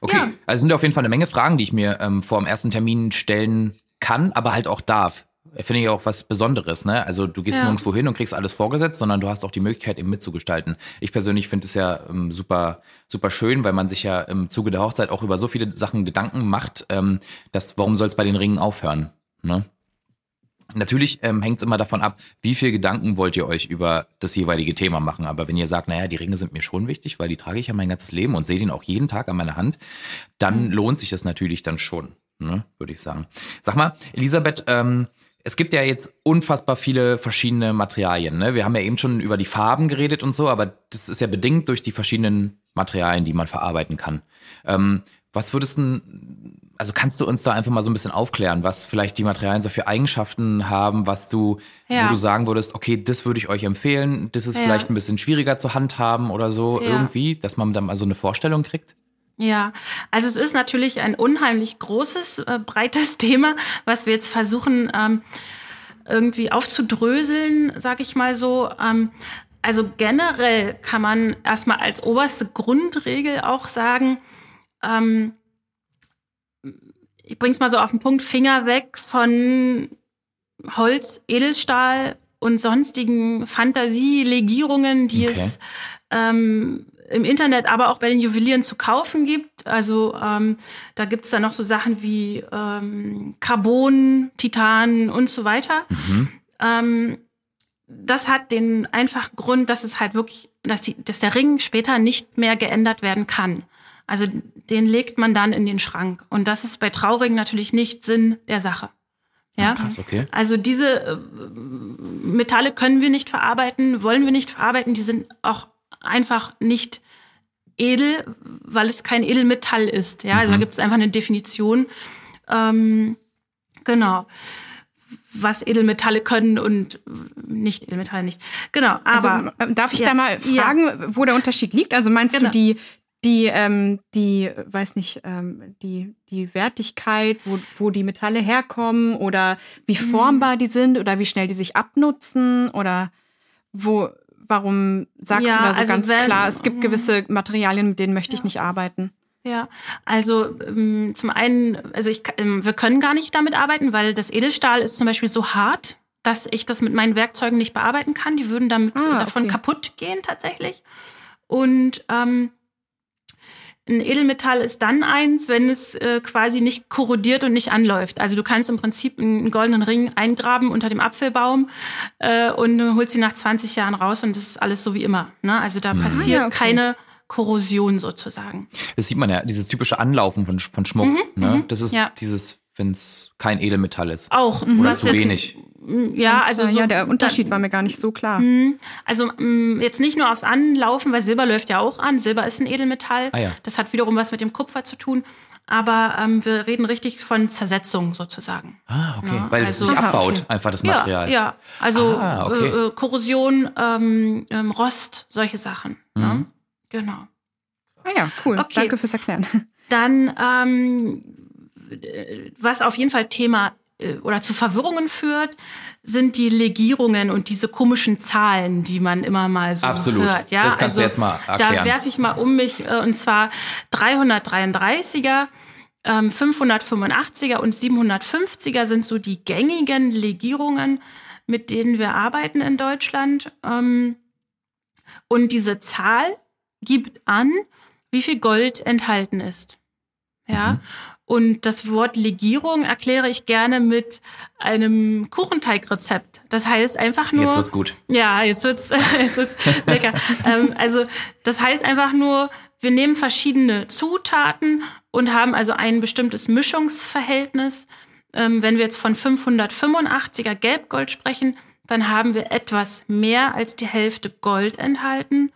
Okay, ja. also sind auf jeden Fall eine Menge Fragen, die ich mir ähm, vor dem ersten Termin stellen kann, aber halt auch darf. Finde ich auch was Besonderes, ne? Also du gehst ja. nirgendwo hin und kriegst alles vorgesetzt, sondern du hast auch die Möglichkeit, eben mitzugestalten. Ich persönlich finde es ja ähm, super, super schön, weil man sich ja im Zuge der Hochzeit auch über so viele Sachen Gedanken macht, ähm, dass warum soll es bei den Ringen aufhören? Ne? Natürlich ähm, hängt es immer davon ab, wie viel Gedanken wollt ihr euch über das jeweilige Thema machen. Aber wenn ihr sagt, naja, die Ringe sind mir schon wichtig, weil die trage ich ja mein ganzes Leben und sehe den auch jeden Tag an meiner Hand, dann mhm. lohnt sich das natürlich dann schon ne, würde ich sagen. Sag mal, Elisabeth, ähm, es gibt ja jetzt unfassbar viele verschiedene Materialien. Ne? Wir haben ja eben schon über die Farben geredet und so, aber das ist ja bedingt durch die verschiedenen Materialien, die man verarbeiten kann. Ähm, was würdest du, also kannst du uns da einfach mal so ein bisschen aufklären, was vielleicht die Materialien so für Eigenschaften haben, was du, ja. wo du sagen würdest, okay, das würde ich euch empfehlen, das ist ja. vielleicht ein bisschen schwieriger zu handhaben oder so ja. irgendwie, dass man dann mal so eine Vorstellung kriegt? Ja, also es ist natürlich ein unheimlich großes, äh, breites Thema, was wir jetzt versuchen ähm, irgendwie aufzudröseln, sag ich mal so. Ähm, also generell kann man erstmal als oberste Grundregel auch sagen, ähm, ich bring's mal so auf den Punkt, Finger weg von Holz, Edelstahl und sonstigen Fantasielegierungen, die okay. es ähm, im Internet, aber auch bei den Juwelieren zu kaufen gibt. Also ähm, da gibt es dann noch so Sachen wie ähm, Carbon, Titan und so weiter. Mhm. Ähm, das hat den einfachen Grund, dass es halt wirklich, dass, die, dass der Ring später nicht mehr geändert werden kann. Also den legt man dann in den Schrank. Und das ist bei Trauringen natürlich nicht Sinn der Sache. Ja, krass, okay. Also diese äh, Metalle können wir nicht verarbeiten, wollen wir nicht verarbeiten. Die sind auch einfach nicht edel, weil es kein Edelmetall ist. Ja, also da mhm. gibt es einfach eine Definition. Ähm, genau. Was Edelmetalle können und nicht Edelmetalle nicht. Genau, also, aber. Also, darf ich ja, da mal fragen, ja. wo der Unterschied liegt? Also meinst genau. du die, die, ähm, die, weiß nicht, ähm, die, die Wertigkeit, wo, wo die Metalle herkommen oder wie mhm. formbar die sind oder wie schnell die sich abnutzen oder wo, Warum sagst ja, du da so also ganz wenn, klar, es gibt gewisse Materialien, mit denen möchte ich nicht arbeiten? Ja, also ähm, zum einen, also ich, ähm, wir können gar nicht damit arbeiten, weil das Edelstahl ist zum Beispiel so hart, dass ich das mit meinen Werkzeugen nicht bearbeiten kann. Die würden damit ah, davon okay. kaputt gehen tatsächlich. Und ähm, ein Edelmetall ist dann eins, wenn es äh, quasi nicht korrodiert und nicht anläuft. Also du kannst im Prinzip einen goldenen Ring eingraben unter dem Apfelbaum äh, und holst ihn nach 20 Jahren raus und das ist alles so wie immer. Ne? Also da mhm. passiert ja, okay. keine Korrosion sozusagen. Das sieht man ja, dieses typische Anlaufen von, von Schmuck. Mhm, ne? Mhm. Das ist ja. dieses, wenn es kein Edelmetall ist. Auch. Oder zu wenig. Ja, also so, ja, der Unterschied da, war mir gar nicht so klar. Mhm. Also mm, jetzt nicht nur aufs Anlaufen, weil Silber läuft ja auch an. Silber ist ein Edelmetall. Ah, ja. Das hat wiederum was mit dem Kupfer zu tun. Aber ähm, wir reden richtig von Zersetzung sozusagen. Ah, okay. Ja, weil also, es sich abbaut, okay. einfach das Material. Ja, ja. also ah, okay. äh, äh Korrosion, ähm, ähm, Rost, solche Sachen. Ne? Mhm. Ne? Genau. Ah ja, cool. Okay. Danke fürs Erklären. Dann, ähm, was auf jeden Fall Thema äh, oder zu Verwirrungen führt, sind die Legierungen und diese komischen Zahlen, die man immer mal so Absolut. hört. Ja, das kannst also, du jetzt mal erklären. Da werfe ich mal um mich äh, und zwar 333er. 585er ähm, und 750er sind so die gängigen Legierungen, mit denen wir arbeiten in Deutschland. Ähm, und diese Zahl gibt an, wie viel Gold enthalten ist. Ja. Mhm. Und das Wort Legierung erkläre ich gerne mit einem Kuchenteigrezept. Das heißt einfach nur. Jetzt wird's gut. Ja, jetzt wird's, jetzt wird's lecker. ähm, also, das heißt einfach nur, wir nehmen verschiedene Zutaten und haben also ein bestimmtes Mischungsverhältnis. Ähm, wenn wir jetzt von 585er Gelbgold sprechen, dann haben wir etwas mehr als die Hälfte Gold enthalten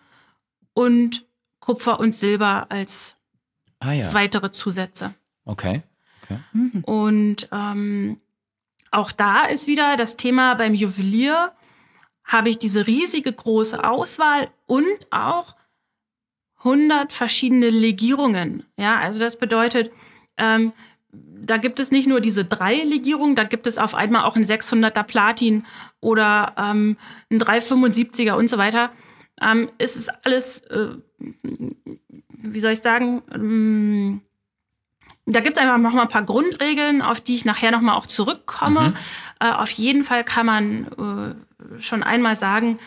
und Kupfer und Silber als ah, ja. weitere Zusätze. Okay. okay. Und ähm, auch da ist wieder das Thema beim Juwelier, habe ich diese riesige große Auswahl und auch 100 verschiedene Legierungen. Ja, also das bedeutet, ähm, da gibt es nicht nur diese drei Legierungen, da gibt es auf einmal auch ein 600er Platin oder ähm, ein 375er und so weiter. Ähm, es ist alles, äh, wie soll ich sagen, ähm, da gibt es einfach noch mal ein paar Grundregeln, auf die ich nachher noch mal auch zurückkomme. Mhm. Äh, auf jeden Fall kann man äh, schon einmal sagen,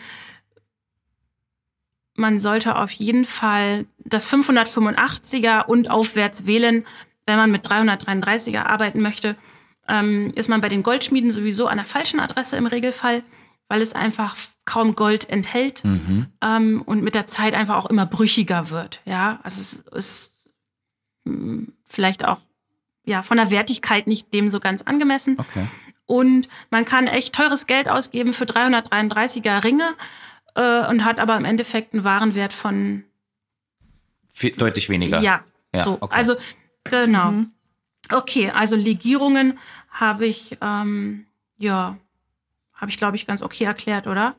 man sollte auf jeden Fall das 585er und aufwärts wählen, wenn man mit 333er arbeiten möchte. Ähm, ist man bei den Goldschmieden sowieso an der falschen Adresse im Regelfall, weil es einfach kaum Gold enthält mhm. ähm, und mit der Zeit einfach auch immer brüchiger wird. Ja, also es ist vielleicht auch ja von der Wertigkeit nicht dem so ganz angemessen. Okay. Und man kann echt teures Geld ausgeben für 333er Ringe äh, und hat aber im Endeffekt einen Warenwert von Viel, deutlich weniger. Ja, ja so. Okay. Also genau. Mhm. Okay, also Legierungen habe ich ähm, ja habe ich glaube ich ganz okay erklärt, oder?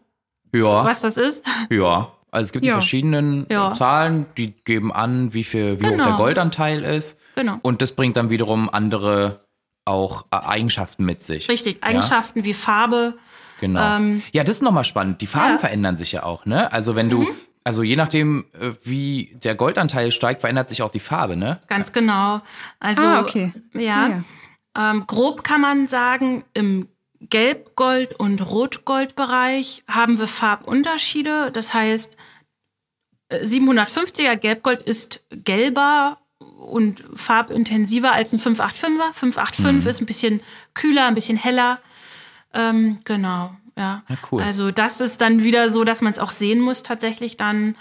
Ja. Was das ist? Ja. Also es gibt ja. die verschiedenen äh, ja. Zahlen, die geben an, wie viel, wie genau. hoch der genau. Goldanteil ist. Genau. Und das bringt dann wiederum andere auch äh, Eigenschaften mit sich. Richtig, Eigenschaften ja? wie Farbe. Genau. Ähm, ja, das ist nochmal spannend. Die Farben verändern sich ja auch, ne? Also wenn du, mhm. also je nachdem, äh, wie der Goldanteil steigt, verändert sich auch die Farbe, ne? Ganz genau. Also ah, okay. ja. Ähm, grob kann man sagen, im Gelbgold- und Rotgoldbereich haben wir Farbunterschiede. Das heißt, 750er Gelbgold ist gelber und farbintensiver als ein 585er. 585 mhm. ist ein bisschen kühler, ein bisschen heller. Ähm, genau, ja. ja cool. Also das ist dann wieder so, dass man es auch sehen muss tatsächlich dann.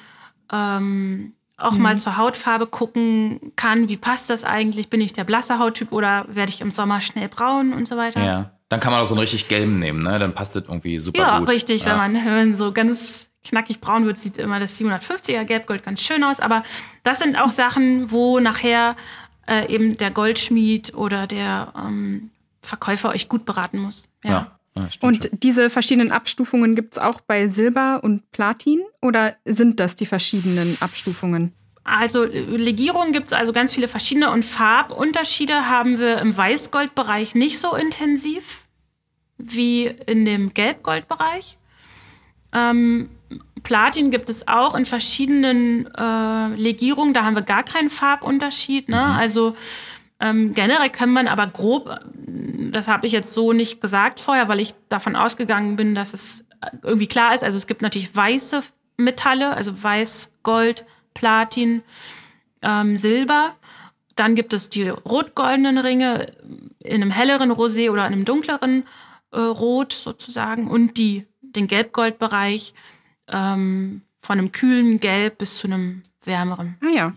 Ähm, auch mhm. mal zur Hautfarbe gucken kann, wie passt das eigentlich? Bin ich der blasse Hauttyp oder werde ich im Sommer schnell braun und so weiter? Ja. Dann kann man auch so einen richtig gelben nehmen, ne? Dann passt das irgendwie super ja, gut. Richtig, ja, richtig. Wenn man so ganz knackig braun wird, sieht immer das 750er Gelbgold ganz schön aus. Aber das sind auch Sachen, wo nachher äh, eben der Goldschmied oder der ähm, Verkäufer euch gut beraten muss. Ja. ja. Ja, und schon. diese verschiedenen Abstufungen gibt es auch bei Silber und Platin oder sind das die verschiedenen Abstufungen? Also Legierungen gibt es also ganz viele verschiedene und Farbunterschiede haben wir im Weißgoldbereich nicht so intensiv wie in dem Gelbgoldbereich. Ähm, Platin gibt es auch in verschiedenen äh, Legierungen, da haben wir gar keinen Farbunterschied. Ne? Mhm. Also ähm, generell kann man aber grob, das habe ich jetzt so nicht gesagt vorher, weil ich davon ausgegangen bin, dass es irgendwie klar ist. Also es gibt natürlich weiße Metalle, also Weiß, Gold, Platin. ähm, Silber. Dann gibt es die rot-goldenen Ringe in einem helleren Rosé oder einem dunkleren äh, Rot sozusagen und die, den Gelb-Gold-Bereich ähm, von einem kühlen Gelb bis zu einem wärmeren ah, ja.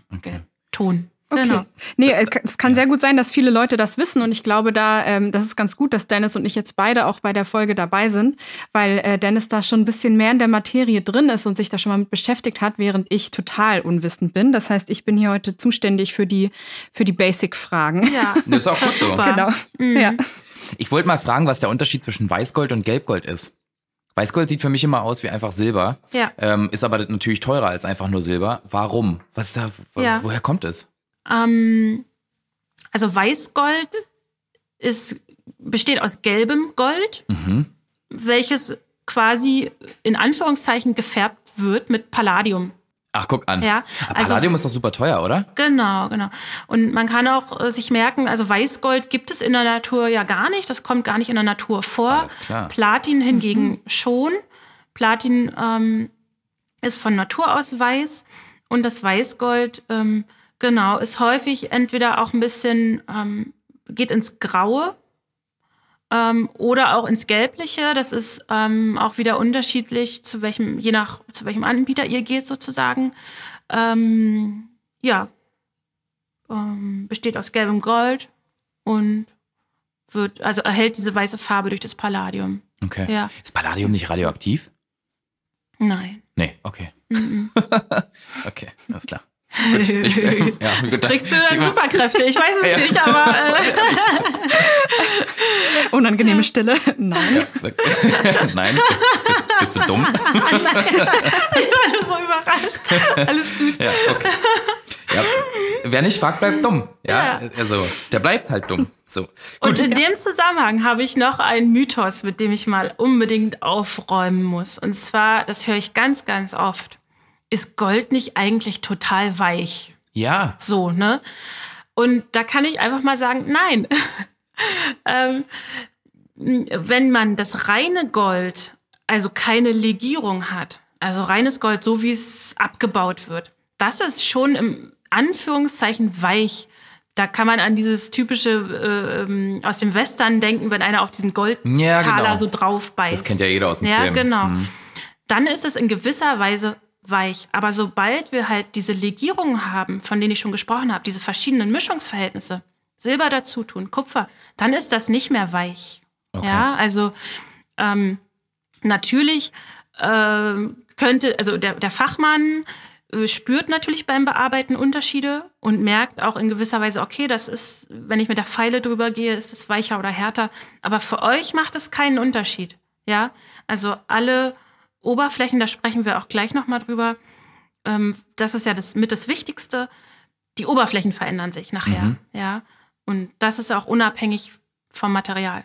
Ton. Okay. Genau. Nee, äh, es kann sehr gut sein, dass viele Leute das wissen und ich glaube, da ähm, das ist ganz gut, dass Dennis und ich jetzt beide auch bei der Folge dabei sind, weil äh, Dennis da schon ein bisschen mehr in der Materie drin ist und sich da schon mal mit beschäftigt hat, während ich total unwissend bin. Das heißt, ich bin hier heute zuständig für die für die Basic-Fragen. Ja, das ist auch gut so. Genau. Mhm. Ja. Ich wollte mal fragen, was der Unterschied zwischen Weißgold und Gelbgold ist. Weißgold sieht für mich immer aus wie einfach Silber, ja. ähm, ist aber natürlich teurer als einfach nur Silber. Warum? Was ist da? Ja. Woher kommt es? Ähm, also Weißgold ist, besteht aus gelbem Gold, mhm. welches quasi in Anführungszeichen gefärbt wird mit Palladium. Ach, guck an. Ja, also, Palladium ist doch super teuer, oder? Genau, genau. Und man kann auch äh, sich merken, also Weißgold gibt es in der Natur ja gar nicht. Das kommt gar nicht in der Natur vor. Platin hingegen mhm. schon. Platin ähm, ist von Natur aus weiß. Und das Weißgold ähm, Genau, ist häufig entweder auch ein bisschen, ähm, geht ins Graue ähm, oder auch ins Gelbliche. Das ist ähm, auch wieder unterschiedlich, zu welchem, je nach, zu welchem Anbieter ihr geht sozusagen. Ähm, ja, ähm, besteht aus gelbem Gold und wird, also erhält diese weiße Farbe durch das Palladium. Okay. Ja. Ist Palladium nicht radioaktiv? Nein. Nee, okay. Mm -mm. okay, alles klar. Gut, ich, ja, gut, Kriegst du dann Superkräfte? Ich weiß es ja. nicht, aber. Äh Unangenehme Stille. Nein. Ja. Nein, bist, bist, bist, du dumm? Nein, ich war nur so überrascht. Alles gut. Ja, okay. Ja, wer nicht fragt, bleibt dumm. Ja, also der bleibt halt dumm. So. Gut. Und in dem Zusammenhang habe ich noch einen Mythos, mit dem ich mal unbedingt aufräumen muss. Und zwar, das höre ich ganz, ganz oft ist Gold nicht eigentlich total weich? Ja. So, ne? Und da kann ich einfach mal sagen, nein. ähm, wenn man das reine Gold, also keine Legierung hat, also reines Gold, so wie es abgebaut wird, das ist schon im Anführungszeichen weich. Da kann man an dieses typische äh, ähm, aus dem Western denken, wenn einer auf diesen Goldtaler ja, genau. so drauf beißt. Das kennt ja jeder aus dem ja, Film. Ja, genau. Mhm. Dann ist es in gewisser Weise weich. Aber sobald wir halt diese Legierungen haben, von denen ich schon gesprochen habe, diese verschiedenen Mischungsverhältnisse, Silber dazu tun, Kupfer, dann ist das nicht mehr weich. Okay. Ja, also ähm, natürlich äh, könnte, also der, der Fachmann äh, spürt natürlich beim Bearbeiten Unterschiede und merkt auch in gewisser Weise, okay, das ist, wenn ich mit der Pfeile drüber gehe, ist das weicher oder härter. Aber für euch macht es keinen Unterschied. Ja, also alle Oberflächen, da sprechen wir auch gleich nochmal drüber. Ähm, das ist ja das mit das Wichtigste. Die Oberflächen verändern sich nachher, mhm. ja. Und das ist auch unabhängig vom Material.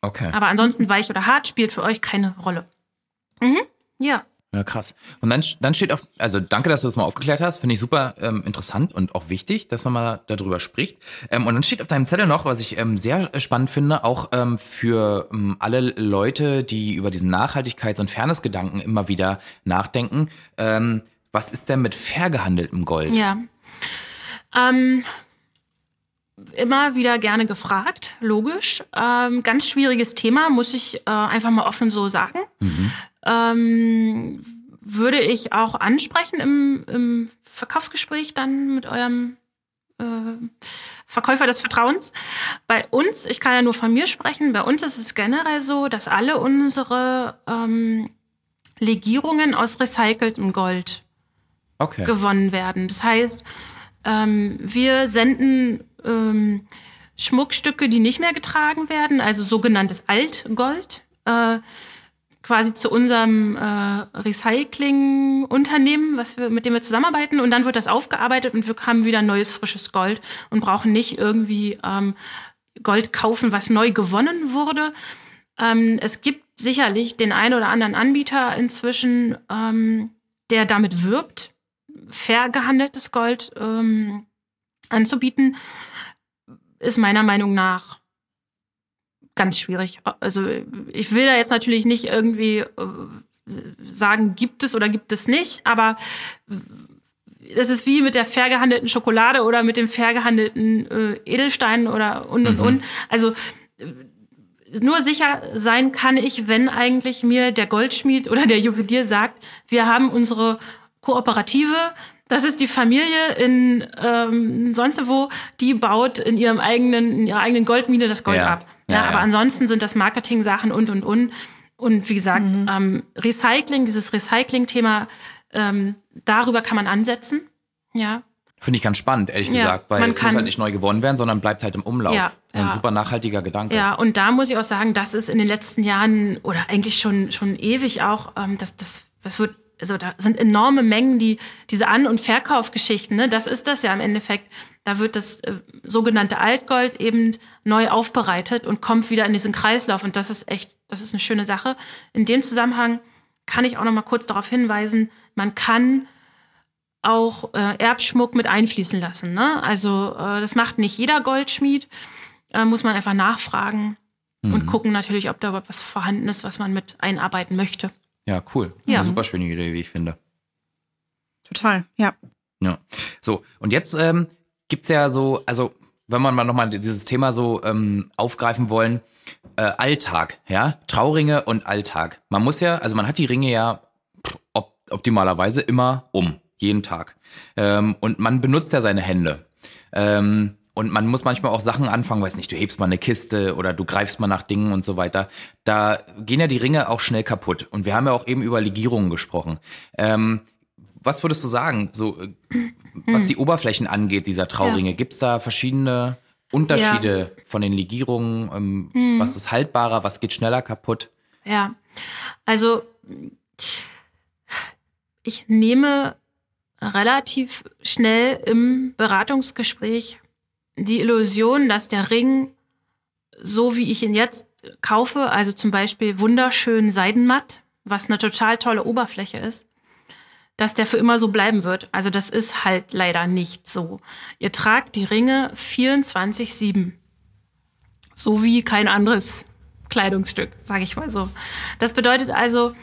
Okay. Aber ansonsten weich oder hart spielt für euch keine Rolle. Mhm. Ja. Ja, krass. Und dann, dann steht auf, also danke, dass du das mal aufgeklärt hast. Finde ich super ähm, interessant und auch wichtig, dass man mal darüber spricht. Ähm, und dann steht auf deinem Zettel noch, was ich ähm, sehr spannend finde, auch ähm, für ähm, alle Leute, die über diesen Nachhaltigkeits- und Fairness-Gedanken immer wieder nachdenken. Ähm, was ist denn mit fair gehandeltem Gold? Ja. Ähm, immer wieder gerne gefragt, logisch. Ähm, ganz schwieriges Thema, muss ich äh, einfach mal offen so sagen. Mhm ähm, würde ich auch ansprechen im, im Verkaufsgespräch dann mit eurem äh, Verkäufer des Vertrauens. Bei uns, ich kann ja nur von mir sprechen, bei uns ist es generell so, dass alle unsere ähm, Legierungen aus recyceltem Gold okay. gewonnen werden. Das heißt, ähm, wir senden ähm, Schmuckstücke, die nicht mehr getragen werden, also sogenanntes Altgold. Äh, quasi zu unserem äh, Recycling-Unternehmen, wir, mit dem wir zusammenarbeiten. Und dann wird das aufgearbeitet und wir haben wieder neues, frisches Gold und brauchen nicht irgendwie ähm, Gold kaufen, was neu gewonnen wurde. Ähm, es gibt sicherlich den einen oder anderen Anbieter inzwischen, ähm, der damit wirbt, fair gehandeltes Gold ähm, anzubieten, ist meiner Meinung nach ganz schwierig. Also ich will da jetzt natürlich nicht irgendwie äh, sagen, gibt es oder gibt es nicht, aber das ist wie mit der fair gehandelten Schokolade oder mit dem fair gehandelten äh, Edelstein oder und und mhm. und. Also nur sicher sein kann ich, wenn eigentlich mir der Goldschmied oder der Juwelier sagt, wir haben unsere Kooperative, das ist die Familie in ähm, sonst wo, die baut in ihrem eigenen, in ihrer eigenen Goldmine das Gold ja. ab. Ja, ja, aber ansonsten sind das Marketing-Sachen und und und. Und wie gesagt, mhm. ähm, Recycling, dieses Recycling-Thema, ähm, darüber kann man ansetzen. Ja. Finde ich ganz spannend, ehrlich ja, gesagt, weil es muss halt nicht neu gewonnen werden, sondern bleibt halt im Umlauf. Ja, Ein ja. super nachhaltiger Gedanke. Ja, und da muss ich auch sagen, das ist in den letzten Jahren oder eigentlich schon, schon ewig auch, ähm, das, das, das wird, also da sind enorme Mengen, die, diese An- und Verkaufgeschichten, ne, das ist das ja im Endeffekt. Da wird das äh, sogenannte Altgold eben neu aufbereitet und kommt wieder in diesen Kreislauf. Und das ist echt, das ist eine schöne Sache. In dem Zusammenhang kann ich auch noch mal kurz darauf hinweisen, man kann auch äh, Erbschmuck mit einfließen lassen. Ne? Also äh, das macht nicht jeder Goldschmied. Äh, muss man einfach nachfragen mhm. und gucken natürlich, ob da was vorhanden ist, was man mit einarbeiten möchte. Ja, cool. Ja. Eine super schöne Idee, wie ich finde. Total, ja. Ja. So, und jetzt ähm, gibt es ja so, also wenn man mal nochmal dieses Thema so ähm, aufgreifen wollen, äh, Alltag, ja, Trauringe und Alltag. Man muss ja, also man hat die Ringe ja op optimalerweise immer um jeden Tag. Ähm, und man benutzt ja seine Hände. Ähm, und man muss manchmal auch Sachen anfangen, weiß nicht, du hebst mal eine Kiste oder du greifst mal nach Dingen und so weiter. Da gehen ja die Ringe auch schnell kaputt. Und wir haben ja auch eben über Legierungen gesprochen. Ähm, was würdest du sagen, so äh, was die Oberflächen angeht, dieser Trauringe? Ja. Gibt es da verschiedene Unterschiede ja. von den Legierungen? Ähm, mhm. Was ist haltbarer, was geht schneller kaputt? Ja, also ich nehme relativ schnell im Beratungsgespräch die Illusion, dass der Ring, so wie ich ihn jetzt kaufe, also zum Beispiel wunderschön seidenmatt, was eine total tolle Oberfläche ist, dass der für immer so bleiben wird. Also das ist halt leider nicht so. Ihr tragt die Ringe 24-7. So wie kein anderes Kleidungsstück, sage ich mal so. Das bedeutet also,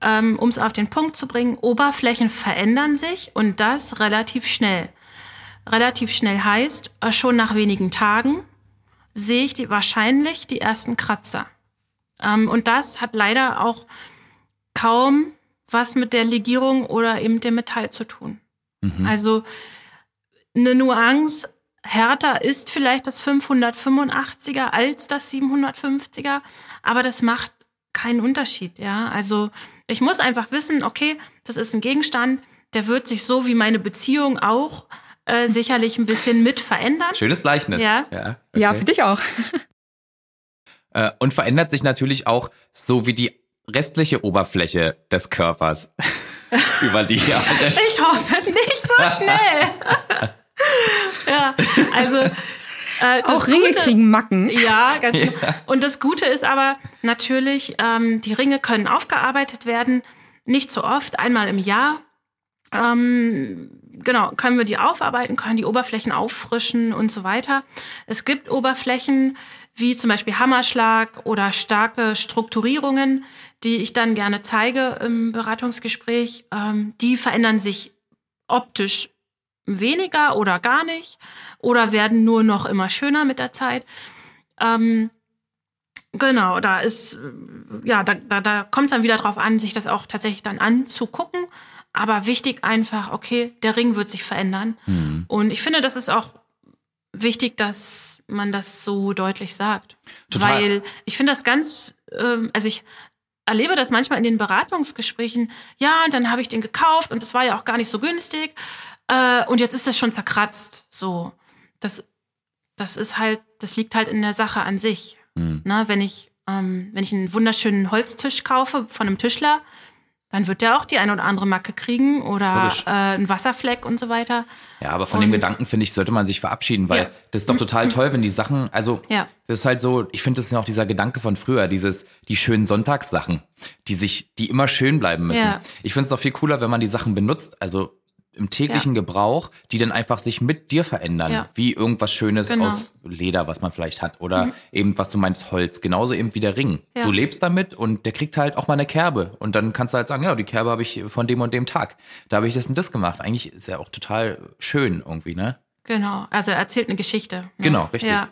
ähm, um es auf den Punkt zu bringen, Oberflächen verändern sich und das relativ schnell. Relativ schnell heißt, äh, schon nach wenigen Tagen sehe ich die, wahrscheinlich die ersten Kratzer. Ähm, und das hat leider auch kaum was mit der Legierung oder eben dem Metall zu tun. Mhm. Also eine Nuance härter ist vielleicht das 585er als das 750er, aber das macht keinen Unterschied, ja. Also ich muss einfach wissen, okay, das ist ein Gegenstand, der wird sich so wie meine Beziehung auch äh, sicherlich ein bisschen mit verändern. Schönes Gleichnis. Ja, ja, okay. ja für dich auch. äh, und verändert sich natürlich auch so wie die restliche Oberfläche des Körpers über die Jahre. Ich hoffe nicht so schnell. ja, also äh, auch Ringe Gute, kriegen Macken. Ja, ganz genau. Ja. Und das Gute ist aber natürlich, ähm, die Ringe können aufgearbeitet werden, nicht so oft, einmal im Jahr. Ähm, genau, können wir die aufarbeiten, können die Oberflächen auffrischen und so weiter. Es gibt Oberflächen wie zum Beispiel Hammerschlag oder starke Strukturierungen, die ich dann gerne zeige im Beratungsgespräch. Ähm, die verändern sich optisch weniger oder gar nicht oder werden nur noch immer schöner mit der Zeit. Ähm, genau, da ist, ja, da, da, da kommt es dann wieder drauf an, sich das auch tatsächlich dann anzugucken. Aber wichtig einfach, okay, der Ring wird sich verändern. Mhm. Und ich finde, das ist auch wichtig, dass man das so deutlich sagt. Total. Weil ich finde das ganz, ähm, also ich erlebe das manchmal in den Beratungsgesprächen. Ja, und dann habe ich den gekauft und das war ja auch gar nicht so günstig. Äh, und jetzt ist das schon zerkratzt. So das, das ist halt, das liegt halt in der Sache an sich. Mhm. Ne, wenn ich, ähm, wenn ich einen wunderschönen Holztisch kaufe von einem Tischler, dann wird der auch die eine oder andere Macke kriegen oder äh, einen Wasserfleck und so weiter. Ja, aber von und, dem Gedanken, finde ich, sollte man sich verabschieden, weil ja. das ist doch total toll, wenn die Sachen, also ja. das ist halt so, ich finde, das ist noch dieser Gedanke von früher, dieses, die schönen Sonntagssachen, die sich, die immer schön bleiben müssen. Ja. Ich finde es doch viel cooler, wenn man die Sachen benutzt, also im täglichen ja. Gebrauch, die dann einfach sich mit dir verändern. Ja. Wie irgendwas Schönes genau. aus Leder, was man vielleicht hat. Oder mhm. eben, was du meinst, Holz. Genauso eben wie der Ring. Ja. Du lebst damit und der kriegt halt auch mal eine Kerbe. Und dann kannst du halt sagen, ja, die Kerbe habe ich von dem und dem Tag. Da habe ich das und das gemacht. Eigentlich ist ja auch total schön irgendwie, ne? Genau. Also er erzählt eine Geschichte. Ne? Genau, richtig. Ja.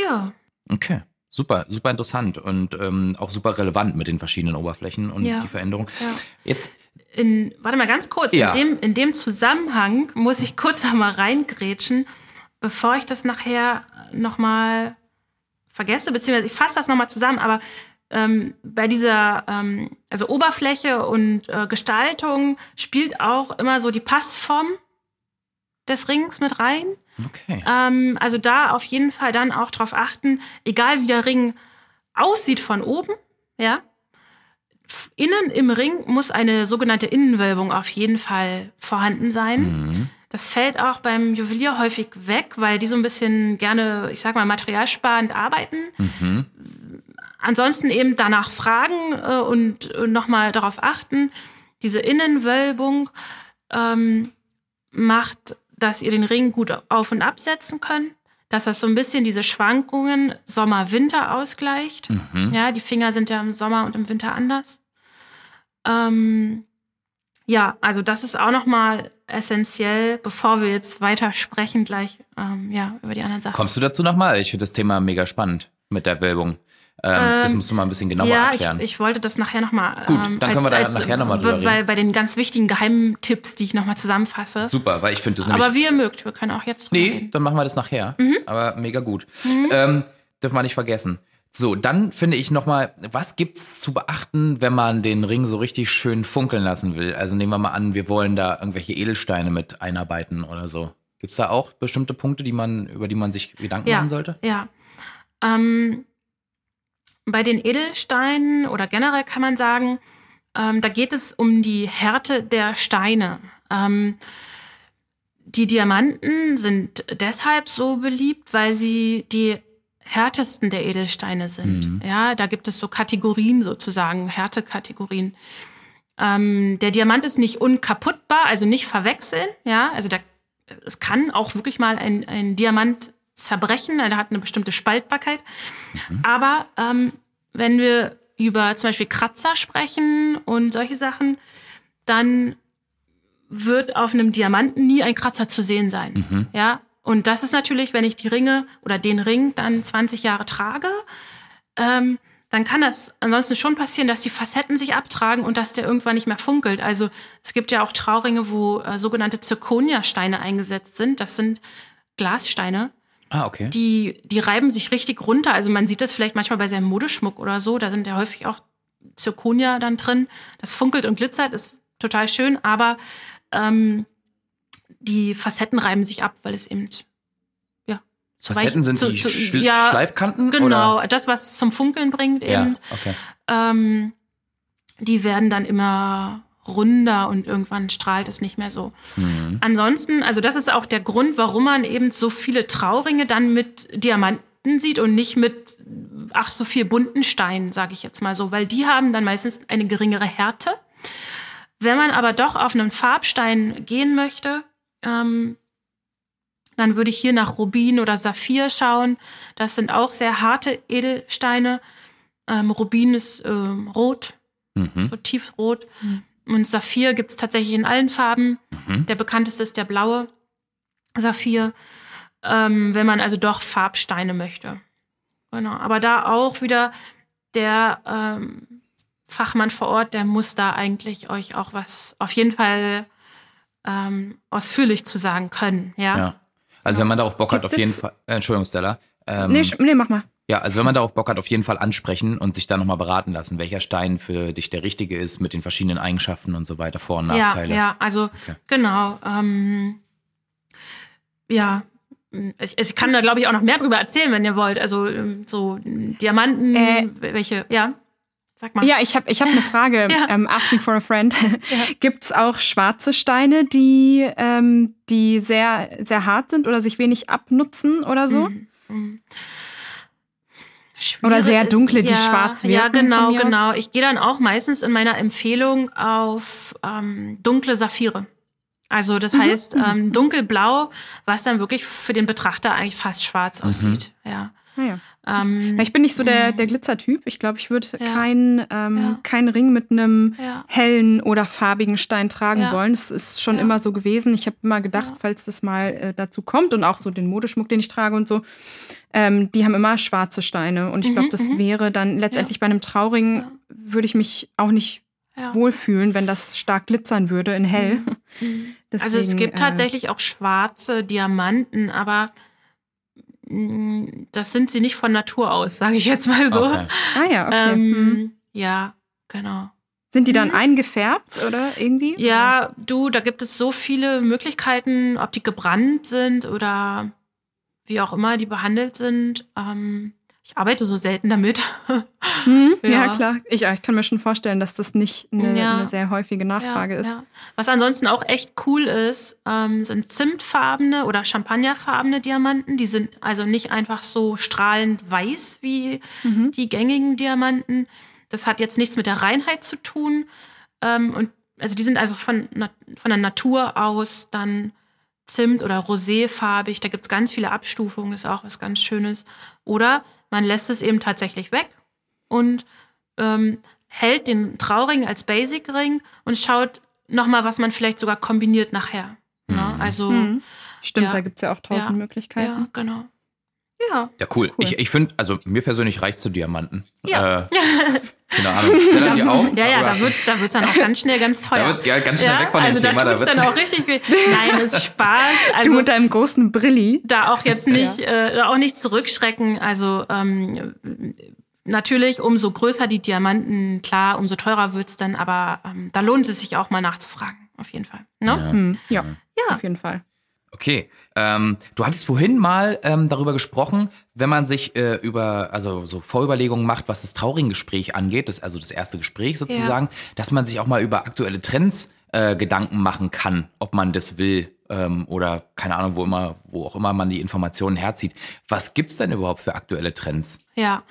Ja. Okay. Super, super interessant und ähm, auch super relevant mit den verschiedenen Oberflächen und die Veränderung. Jetzt in, warte mal ganz kurz, ja. in, dem, in dem Zusammenhang muss ich kurz noch mal reingrätschen, bevor ich das nachher noch mal vergesse, beziehungsweise ich fasse das noch mal zusammen, aber ähm, bei dieser, ähm, also Oberfläche und äh, Gestaltung spielt auch immer so die Passform des Rings mit rein. Okay. Ähm, also da auf jeden Fall dann auch drauf achten, egal wie der Ring aussieht von oben, ja, innen im Ring muss eine sogenannte Innenwölbung auf jeden Fall vorhanden sein. Mhm. Das fällt auch beim Juwelier häufig weg, weil die so ein bisschen gerne, ich sag mal, materialsparend arbeiten. Mhm. Ansonsten eben danach fragen äh, und, und nochmal darauf achten. Diese Innenwölbung ähm, macht, dass ihr den Ring gut auf und absetzen könnt dass das so ein bisschen diese Schwankungen Sommer-Winter ausgleicht. Mhm. Ja, die Finger sind ja im Sommer und im Winter anders. Ähm, ja, also das ist auch nochmal essentiell, bevor wir jetzt weiter sprechen gleich ähm, ja, über die anderen Sachen. Kommst du dazu nochmal? Ich finde das Thema mega spannend mit der Wölbung. Ähm, ähm, das musst du mal ein bisschen genauer ja, erklären. Ich, ich wollte das nachher nochmal. Gut, ähm, dann können wir da als, nachher nochmal drüber reden. Weil bei den ganz wichtigen Geheimtipps, die ich nochmal zusammenfasse. Super, weil ich finde das Aber wie ihr mögt, wir können auch jetzt drüber Nee, reden. dann machen wir das nachher. Mhm. Aber mega gut. Mhm. Ähm, dürfen wir nicht vergessen. So, dann finde ich nochmal, was gibt's zu beachten, wenn man den Ring so richtig schön funkeln lassen will? Also nehmen wir mal an, wir wollen da irgendwelche Edelsteine mit einarbeiten oder so. Gibt's da auch bestimmte Punkte, die man, über die man sich Gedanken ja, machen sollte? Ja. Ähm, bei den Edelsteinen oder generell kann man sagen, ähm, da geht es um die Härte der Steine. Ähm, die Diamanten sind deshalb so beliebt, weil sie die härtesten der Edelsteine sind. Mhm. Ja, da gibt es so Kategorien sozusagen, Härtekategorien. Ähm, der Diamant ist nicht unkaputtbar, also nicht verwechseln. Ja, also da, es kann auch wirklich mal ein, ein Diamant zerbrechen, der hat eine bestimmte Spaltbarkeit. Mhm. Aber ähm, wenn wir über zum Beispiel Kratzer sprechen und solche Sachen, dann wird auf einem Diamanten nie ein Kratzer zu sehen sein. Mhm. Ja, und das ist natürlich, wenn ich die Ringe oder den Ring dann 20 Jahre trage, ähm, dann kann das ansonsten schon passieren, dass die Facetten sich abtragen und dass der irgendwann nicht mehr funkelt. Also es gibt ja auch Trauringe, wo äh, sogenannte Zirconia-Steine eingesetzt sind. Das sind Glassteine. Ah, okay. Die, die reiben sich richtig runter. Also man sieht das vielleicht manchmal bei seinem Modeschmuck oder so. Da sind ja häufig auch Zirconia dann drin. Das funkelt und glitzert, ist total schön, aber ähm, die Facetten reiben sich ab, weil es eben ja Facetten weich, sind zu, die zu, Schl ja, Schleifkanten genau oder? das was zum Funkeln bringt eben. Ja, okay. ähm, die werden dann immer runder und irgendwann strahlt es nicht mehr so. Mhm. Ansonsten, also das ist auch der Grund, warum man eben so viele Trauringe dann mit Diamanten sieht und nicht mit ach so viel bunten Steinen, sage ich jetzt mal so, weil die haben dann meistens eine geringere Härte. Wenn man aber doch auf einen Farbstein gehen möchte, ähm, dann würde ich hier nach Rubin oder Saphir schauen. Das sind auch sehr harte Edelsteine. Ähm, Rubin ist ähm, rot, mhm. so tiefrot. Mhm. Und Saphir gibt es tatsächlich in allen Farben. Mhm. Der bekannteste ist der blaue Saphir, ähm, wenn man also doch Farbsteine möchte. Genau. Aber da auch wieder der ähm, Fachmann vor Ort, der muss da eigentlich euch auch was auf jeden Fall ähm, ausführlich zu sagen können. Ja. ja. Also wenn man darauf Bock Gibt hat, auf jeden Fall. Äh, Entschuldigung, Stella. Ähm, nee, nee, mach mal. Ja, also wenn man darauf Bock hat, auf jeden Fall ansprechen und sich da nochmal beraten lassen, welcher Stein für dich der richtige ist, mit den verschiedenen Eigenschaften und so weiter, Vor- und Nachteile. Ja, ja also okay. genau. Ähm, ja, ich, ich kann da, glaube ich, auch noch mehr drüber erzählen, wenn ihr wollt. Also ähm, so Diamanten, äh, welche, ja. Sag mal. Ja, ich habe ich hab eine Frage. ja. ähm, asking for a friend. Ja. Gibt es auch schwarze Steine, die, ähm, die sehr, sehr hart sind oder sich wenig abnutzen oder so? Mhm. Mhm. Oder sehr dunkle, die ja, schwarz wirken. Ja, genau, genau. Ich gehe dann auch meistens in meiner Empfehlung auf ähm, dunkle Saphire. Also das mhm. heißt ähm, dunkelblau, was dann wirklich für den Betrachter eigentlich fast schwarz mhm. aussieht. Ja. Ah, ja. Ähm, ich bin nicht so der, der Glitzertyp. Ich glaube, ich würde ja. keinen ähm, ja. kein Ring mit einem ja. hellen oder farbigen Stein tragen wollen. Das ist schon immer so gewesen. Ich habe immer gedacht, falls das mal äh, dazu kommt und auch so den Modeschmuck, den ich trage und so, ähm, die haben immer schwarze Steine. Und ich glaube, mhm, das mhm. wäre dann letztendlich bei einem Trauring, würde ich mich auch nicht wohlfühlen, wenn das stark glitzern würde in hell. Mhm. Deswegen, also es gibt äh, tatsächlich auch schwarze Diamanten, aber das sind sie nicht von Natur aus, sage ich jetzt mal so. Okay. Ah ja, okay. Ähm, hm. Ja, genau. Sind die dann mhm. eingefärbt oder irgendwie? Ja, du, da gibt es so viele Möglichkeiten, ob die gebrannt sind oder wie auch immer die behandelt sind. Ähm, ich arbeite so selten damit. Hm, ja. ja. klar. Ich, ich, kann mir schon vorstellen, dass das nicht eine, ja. eine sehr häufige Nachfrage ja, ist. Was ansonsten auch echt cool ist, ähm, sind zimtfarbene oder champagnerfarbene Diamanten. Die sind also nicht einfach so strahlend weiß wie mhm. die gängigen Diamanten. Das hat jetzt nichts mit der Reinheit zu tun. Ähm, und also die sind einfach von, von der Natur aus dann Zimt oder roséfarbig. Da gibt es ganz viele Abstufungen, ist auch was ganz Schönes. Oder man lässt es eben tatsächlich weg und ähm, hält den Trauring als Basic-Ring und schaut nochmal, was man vielleicht sogar kombiniert nachher. Ne? Mhm. Ne? Also mhm. Stimmt, ja. da gibt es ja auch tausend ja. Möglichkeiten. Ja, genau. Ja. Ja, cool. cool. Ich, ich finde, also mir persönlich reicht zu Diamanten. Ja. Äh, keine Ahnung. Stella dir auch? Ja, ja, da wird es da wird's dann auch ganz schnell ganz teuer. Da wird ja, ganz schnell ja, weg von also dem Thema. Da wird's dann auch richtig viel. Nein, es ist Spaß. Also, du mit deinem großen Brilli. Da auch jetzt nicht, ja. äh, auch nicht zurückschrecken. Also ähm, natürlich, umso größer die Diamanten, klar, umso teurer wird's dann. Aber ähm, da lohnt es sich auch mal nachzufragen. Auf jeden Fall. Ne? Ja. Hm, ja, ja, auf jeden Fall. Okay. Ähm, du hattest vorhin mal ähm, darüber gesprochen, wenn man sich äh, über, also so Vorüberlegungen macht, was das Trauringgespräch angeht, das also das erste Gespräch sozusagen, ja. dass man sich auch mal über aktuelle Trends äh, Gedanken machen kann, ob man das will ähm, oder keine Ahnung, wo immer, wo auch immer man die Informationen herzieht. Was gibt's denn überhaupt für aktuelle Trends? Ja.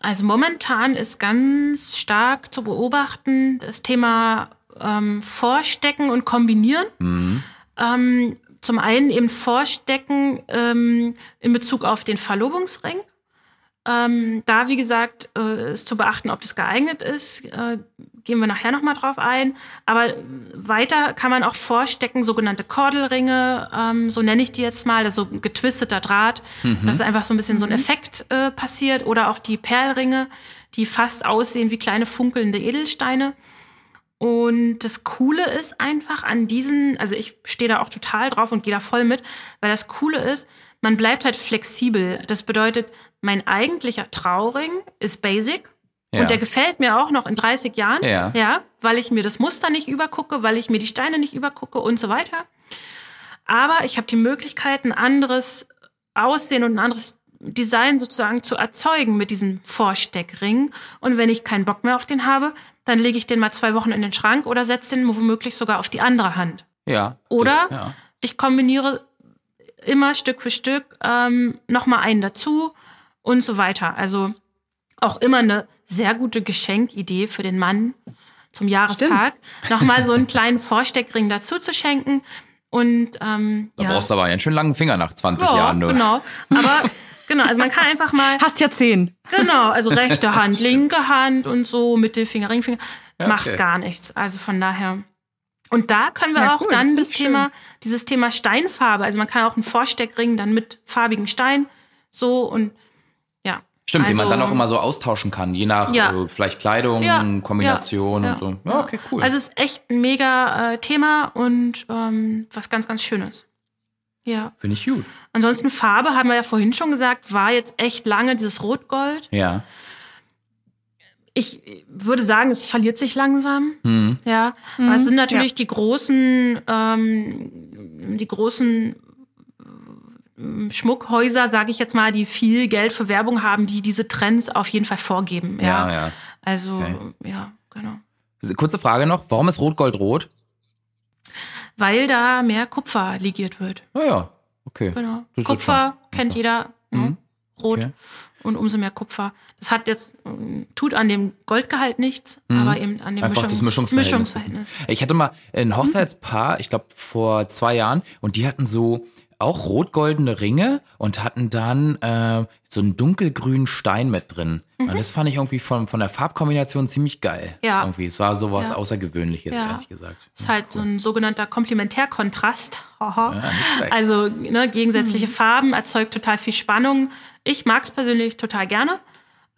Also momentan ist ganz stark zu beobachten das Thema ähm, Vorstecken und Kombinieren. Mhm. Ähm, zum einen eben Vorstecken ähm, in Bezug auf den Verlobungsring. Ähm, da, wie gesagt, äh, ist zu beachten, ob das geeignet ist. Äh, gehen wir nachher nochmal drauf ein. Aber weiter kann man auch vorstecken, sogenannte Kordelringe, ähm, so nenne ich die jetzt mal, also getwisteter Draht, mhm. dass einfach so ein bisschen so ein mhm. Effekt äh, passiert. Oder auch die Perlringe, die fast aussehen wie kleine funkelnde Edelsteine. Und das Coole ist einfach an diesen, also ich stehe da auch total drauf und gehe da voll mit, weil das Coole ist, man bleibt halt flexibel. Das bedeutet, mein eigentlicher Trauring ist basic ja. und der gefällt mir auch noch in 30 Jahren, ja. ja, weil ich mir das Muster nicht übergucke, weil ich mir die Steine nicht übergucke und so weiter. Aber ich habe die Möglichkeit, ein anderes Aussehen und ein anderes Design sozusagen zu erzeugen mit diesem Vorsteckring. Und wenn ich keinen Bock mehr auf den habe, dann lege ich den mal zwei Wochen in den Schrank oder setze den womöglich sogar auf die andere Hand. Ja. Oder das, ja. ich kombiniere immer Stück für Stück ähm, nochmal einen dazu und so weiter. Also auch immer eine sehr gute Geschenkidee für den Mann zum Jahrestag, nochmal so einen kleinen Vorsteckring dazu zu schenken. Und ähm, da ja. brauchst du aber einen schönen langen Finger nach 20 ja, Jahren. Nur. Genau. Aber Genau, also man kann einfach mal. Hast ja zehn. Genau, also rechte Hand, linke Hand und so, Mittelfinger, Ringfinger. Ja, macht okay. gar nichts. Also von daher. Und da können wir ja, auch cool, dann das, das Thema, schön. dieses Thema Steinfarbe. Also man kann auch einen Vorsteckring dann mit farbigen Stein so und ja. Stimmt, also, den man dann auch immer so austauschen kann, je nach ja. äh, vielleicht Kleidung, ja, Kombination und so. Ja, okay, cool. Also es ist echt ein mega äh, Thema und ähm, was ganz, ganz Schönes. Ja. Finde ich gut. Ansonsten Farbe, haben wir ja vorhin schon gesagt, war jetzt echt lange dieses Rot-Gold. Ja. Ich würde sagen, es verliert sich langsam. Mhm. Ja. Mhm. Aber es sind natürlich ja. die großen, ähm, die großen ähm, Schmuckhäuser, sage ich jetzt mal, die viel Geld für Werbung haben, die diese Trends auf jeden Fall vorgeben. Ja, ja. ja. Also, okay. ja, genau. Kurze Frage noch, warum ist Rotgold rot? Weil da mehr Kupfer legiert wird. Ah ja, okay. Genau. Kupfer kennt jeder. Mhm. rot okay. und umso mehr Kupfer. Das hat jetzt, tut an dem Goldgehalt nichts, mhm. aber eben an dem Einfach Mischungs das Mischungsverhältnis. Mischungsverhältnis. Ich hatte mal ein Hochzeitspaar, ich glaube vor zwei Jahren, und die hatten so auch rot-goldene Ringe und hatten dann äh, so einen dunkelgrünen Stein mit drin. Mhm. Und das fand ich irgendwie von, von der Farbkombination ziemlich geil. Ja. Irgendwie. Es war so was ja. Außergewöhnliches, ja. ehrlich gesagt. Es ist halt cool. so ein sogenannter Komplementärkontrast. ja, also ne, gegensätzliche mhm. Farben erzeugt total viel Spannung. Ich mag es persönlich total gerne.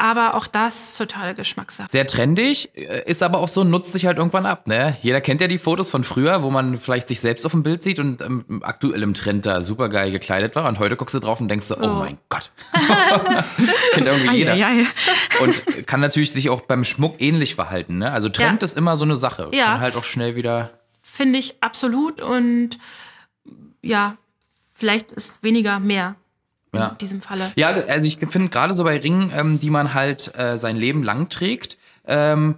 Aber auch das totale Geschmackssache. Sehr trendig, äh, ist aber auch so, nutzt sich halt irgendwann ab. Ne? Jeder kennt ja die Fotos von früher, wo man vielleicht sich selbst auf dem Bild sieht und ähm, aktuell im Trend da super geil gekleidet war. Und heute guckst du drauf und denkst so, oh, oh mein Gott. kennt irgendwie jeder. Ja, ja, ja. Und kann natürlich sich auch beim Schmuck ähnlich verhalten. Ne? Also Trend ist immer so eine Sache. Ja. Kann halt auch schnell wieder. Finde ich absolut. Und ja, vielleicht ist weniger mehr ja. in diesem Falle. Ja, also ich finde gerade so bei Ringen, ähm, die man halt äh, sein Leben lang trägt, ähm,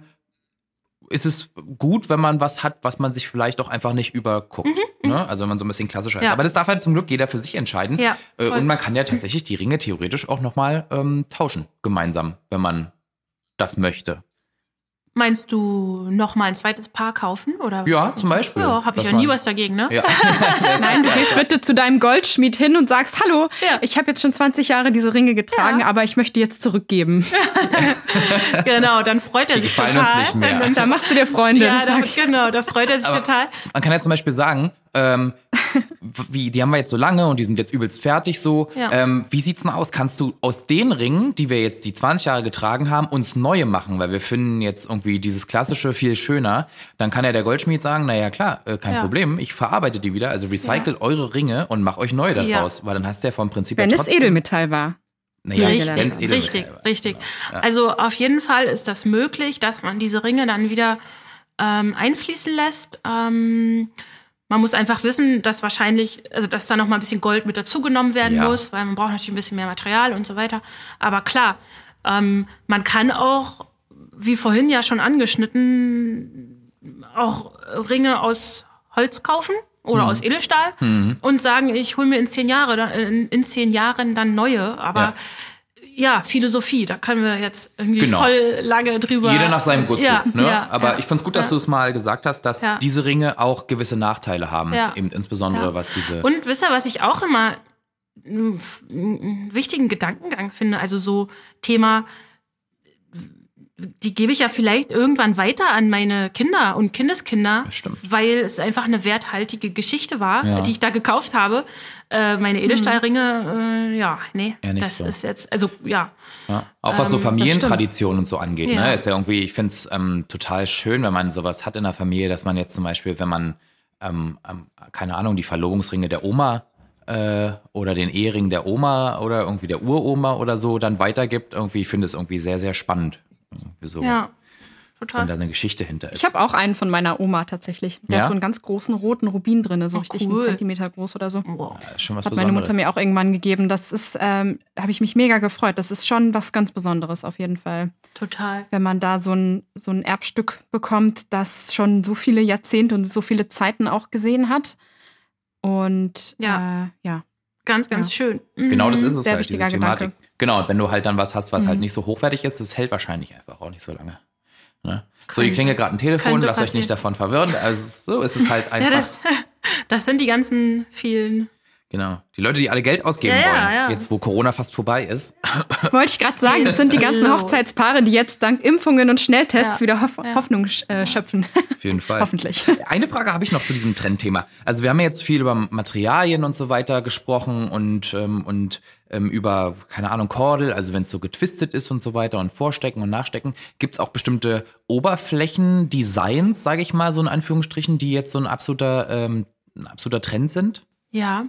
ist es gut, wenn man was hat, was man sich vielleicht auch einfach nicht überguckt. Mhm, ne? Also wenn man so ein bisschen klassischer ja. ist. Aber das darf halt zum Glück jeder für sich entscheiden. Ja, äh, und man kann ja tatsächlich die Ringe theoretisch auch nochmal ähm, tauschen, gemeinsam, wenn man das möchte. Meinst du noch mal ein zweites Paar kaufen oder? Ja, zum Beispiel. Ja, habe ich ja nie was dagegen, ne? Ja. Nein, du gehst bitte zu deinem Goldschmied hin und sagst, hallo, ja. ich habe jetzt schon 20 Jahre diese Ringe getragen, ja. aber ich möchte jetzt zurückgeben. genau, dann freut er Die sich total. Uns nicht mehr. Da machst du dir Freunde. Ja, da, genau, da freut er sich aber total. Man kann ja zum Beispiel sagen, ähm, wie, die haben wir jetzt so lange und die sind jetzt übelst fertig so. Ja. Ähm, wie sieht's denn aus? Kannst du aus den Ringen, die wir jetzt die 20 Jahre getragen haben, uns neue machen? Weil wir finden jetzt irgendwie dieses klassische viel schöner. Dann kann ja der Goldschmied sagen, naja klar, äh, kein ja. Problem, ich verarbeite die wieder, also recycle ja. eure Ringe und mach euch neue daraus, weil dann hast du ja vom Prinzip Wenn es Edelmetall war. Naja, richtig, richtig, richtig. Genau. Also auf jeden Fall ist das möglich, dass man diese Ringe dann wieder ähm, einfließen lässt. Ähm, man muss einfach wissen, dass wahrscheinlich, also dass da noch mal ein bisschen Gold mit dazugenommen werden ja. muss, weil man braucht natürlich ein bisschen mehr Material und so weiter. Aber klar, ähm, man kann auch, wie vorhin ja schon angeschnitten, auch Ringe aus Holz kaufen oder mhm. aus Edelstahl mhm. und sagen, ich hole mir in zehn Jahre, in, in zehn Jahren dann neue. Aber ja ja, Philosophie, da können wir jetzt irgendwie genau. voll lange drüber. Jeder nach seinem Gusto. Ja, ne? Ja, Aber ja, ich fand's gut, dass du es mal gesagt hast, dass diese Ringe auch gewisse Nachteile haben. Eben insbesondere was diese. Und wisst ihr, was ich auch immer einen wichtigen Gedankengang finde, also so Thema die gebe ich ja vielleicht irgendwann weiter an meine Kinder und Kindeskinder, weil es einfach eine werthaltige Geschichte war, ja. die ich da gekauft habe. Äh, meine mhm. Edelstahlringe, äh, ja, nee, das so. ist jetzt, also ja. ja. Auch was so ähm, Familientraditionen und so angeht, ja. ne, ist ja irgendwie, ich finde es ähm, total schön, wenn man sowas hat in der Familie, dass man jetzt zum Beispiel, wenn man, ähm, ähm, keine Ahnung, die Verlobungsringe der Oma äh, oder den Ehering der Oma oder irgendwie der Uroma oder so dann weitergibt, irgendwie, ich finde es irgendwie sehr, sehr spannend. Wieso? Ja. Total. Wenn da eine Geschichte hinter ist. Ich habe auch einen von meiner Oma tatsächlich. Der ja? hat so einen ganz großen roten Rubin drin, so oh, richtig cool. einen Zentimeter groß oder so. Wow. Ja, schon was hat meine Mutter mir auch irgendwann gegeben. Das ist, ähm, habe ich mich mega gefreut. Das ist schon was ganz Besonderes auf jeden Fall. Total. Wenn man da so ein, so ein Erbstück bekommt, das schon so viele Jahrzehnte und so viele Zeiten auch gesehen hat. Und ja, äh, ja. Ganz, ganz ja. schön. Mhm. Genau, das ist es Sehr halt, diese Thematik. Gedanke. Genau, wenn du halt dann was hast, was halt mhm. halt nicht so hochwertig ist, das hält wahrscheinlich einfach auch nicht so lange. Ne? So, ihr klingelt gerade ein Telefon, lasst euch nicht davon verwirren. Also so ist es halt einfach. Ja, das, das sind die ganzen vielen Genau. Die Leute, die alle Geld ausgeben ja, wollen, ja. jetzt wo Corona fast vorbei ist. Wollte ich gerade sagen, das sind die ganzen Hochzeitspaare, die jetzt dank Impfungen und Schnelltests ja. wieder Hoff Hoffnung äh, schöpfen. Auf jeden Fall. Hoffentlich. Eine Frage habe ich noch zu diesem Trendthema. Also wir haben ja jetzt viel über Materialien und so weiter gesprochen und, ähm, und ähm, über, keine Ahnung, Kordel, also wenn es so getwistet ist und so weiter und Vorstecken und Nachstecken. Gibt es auch bestimmte Oberflächendesigns, sage ich mal, so in Anführungsstrichen, die jetzt so ein absoluter, ähm, ein absoluter Trend sind? Ja,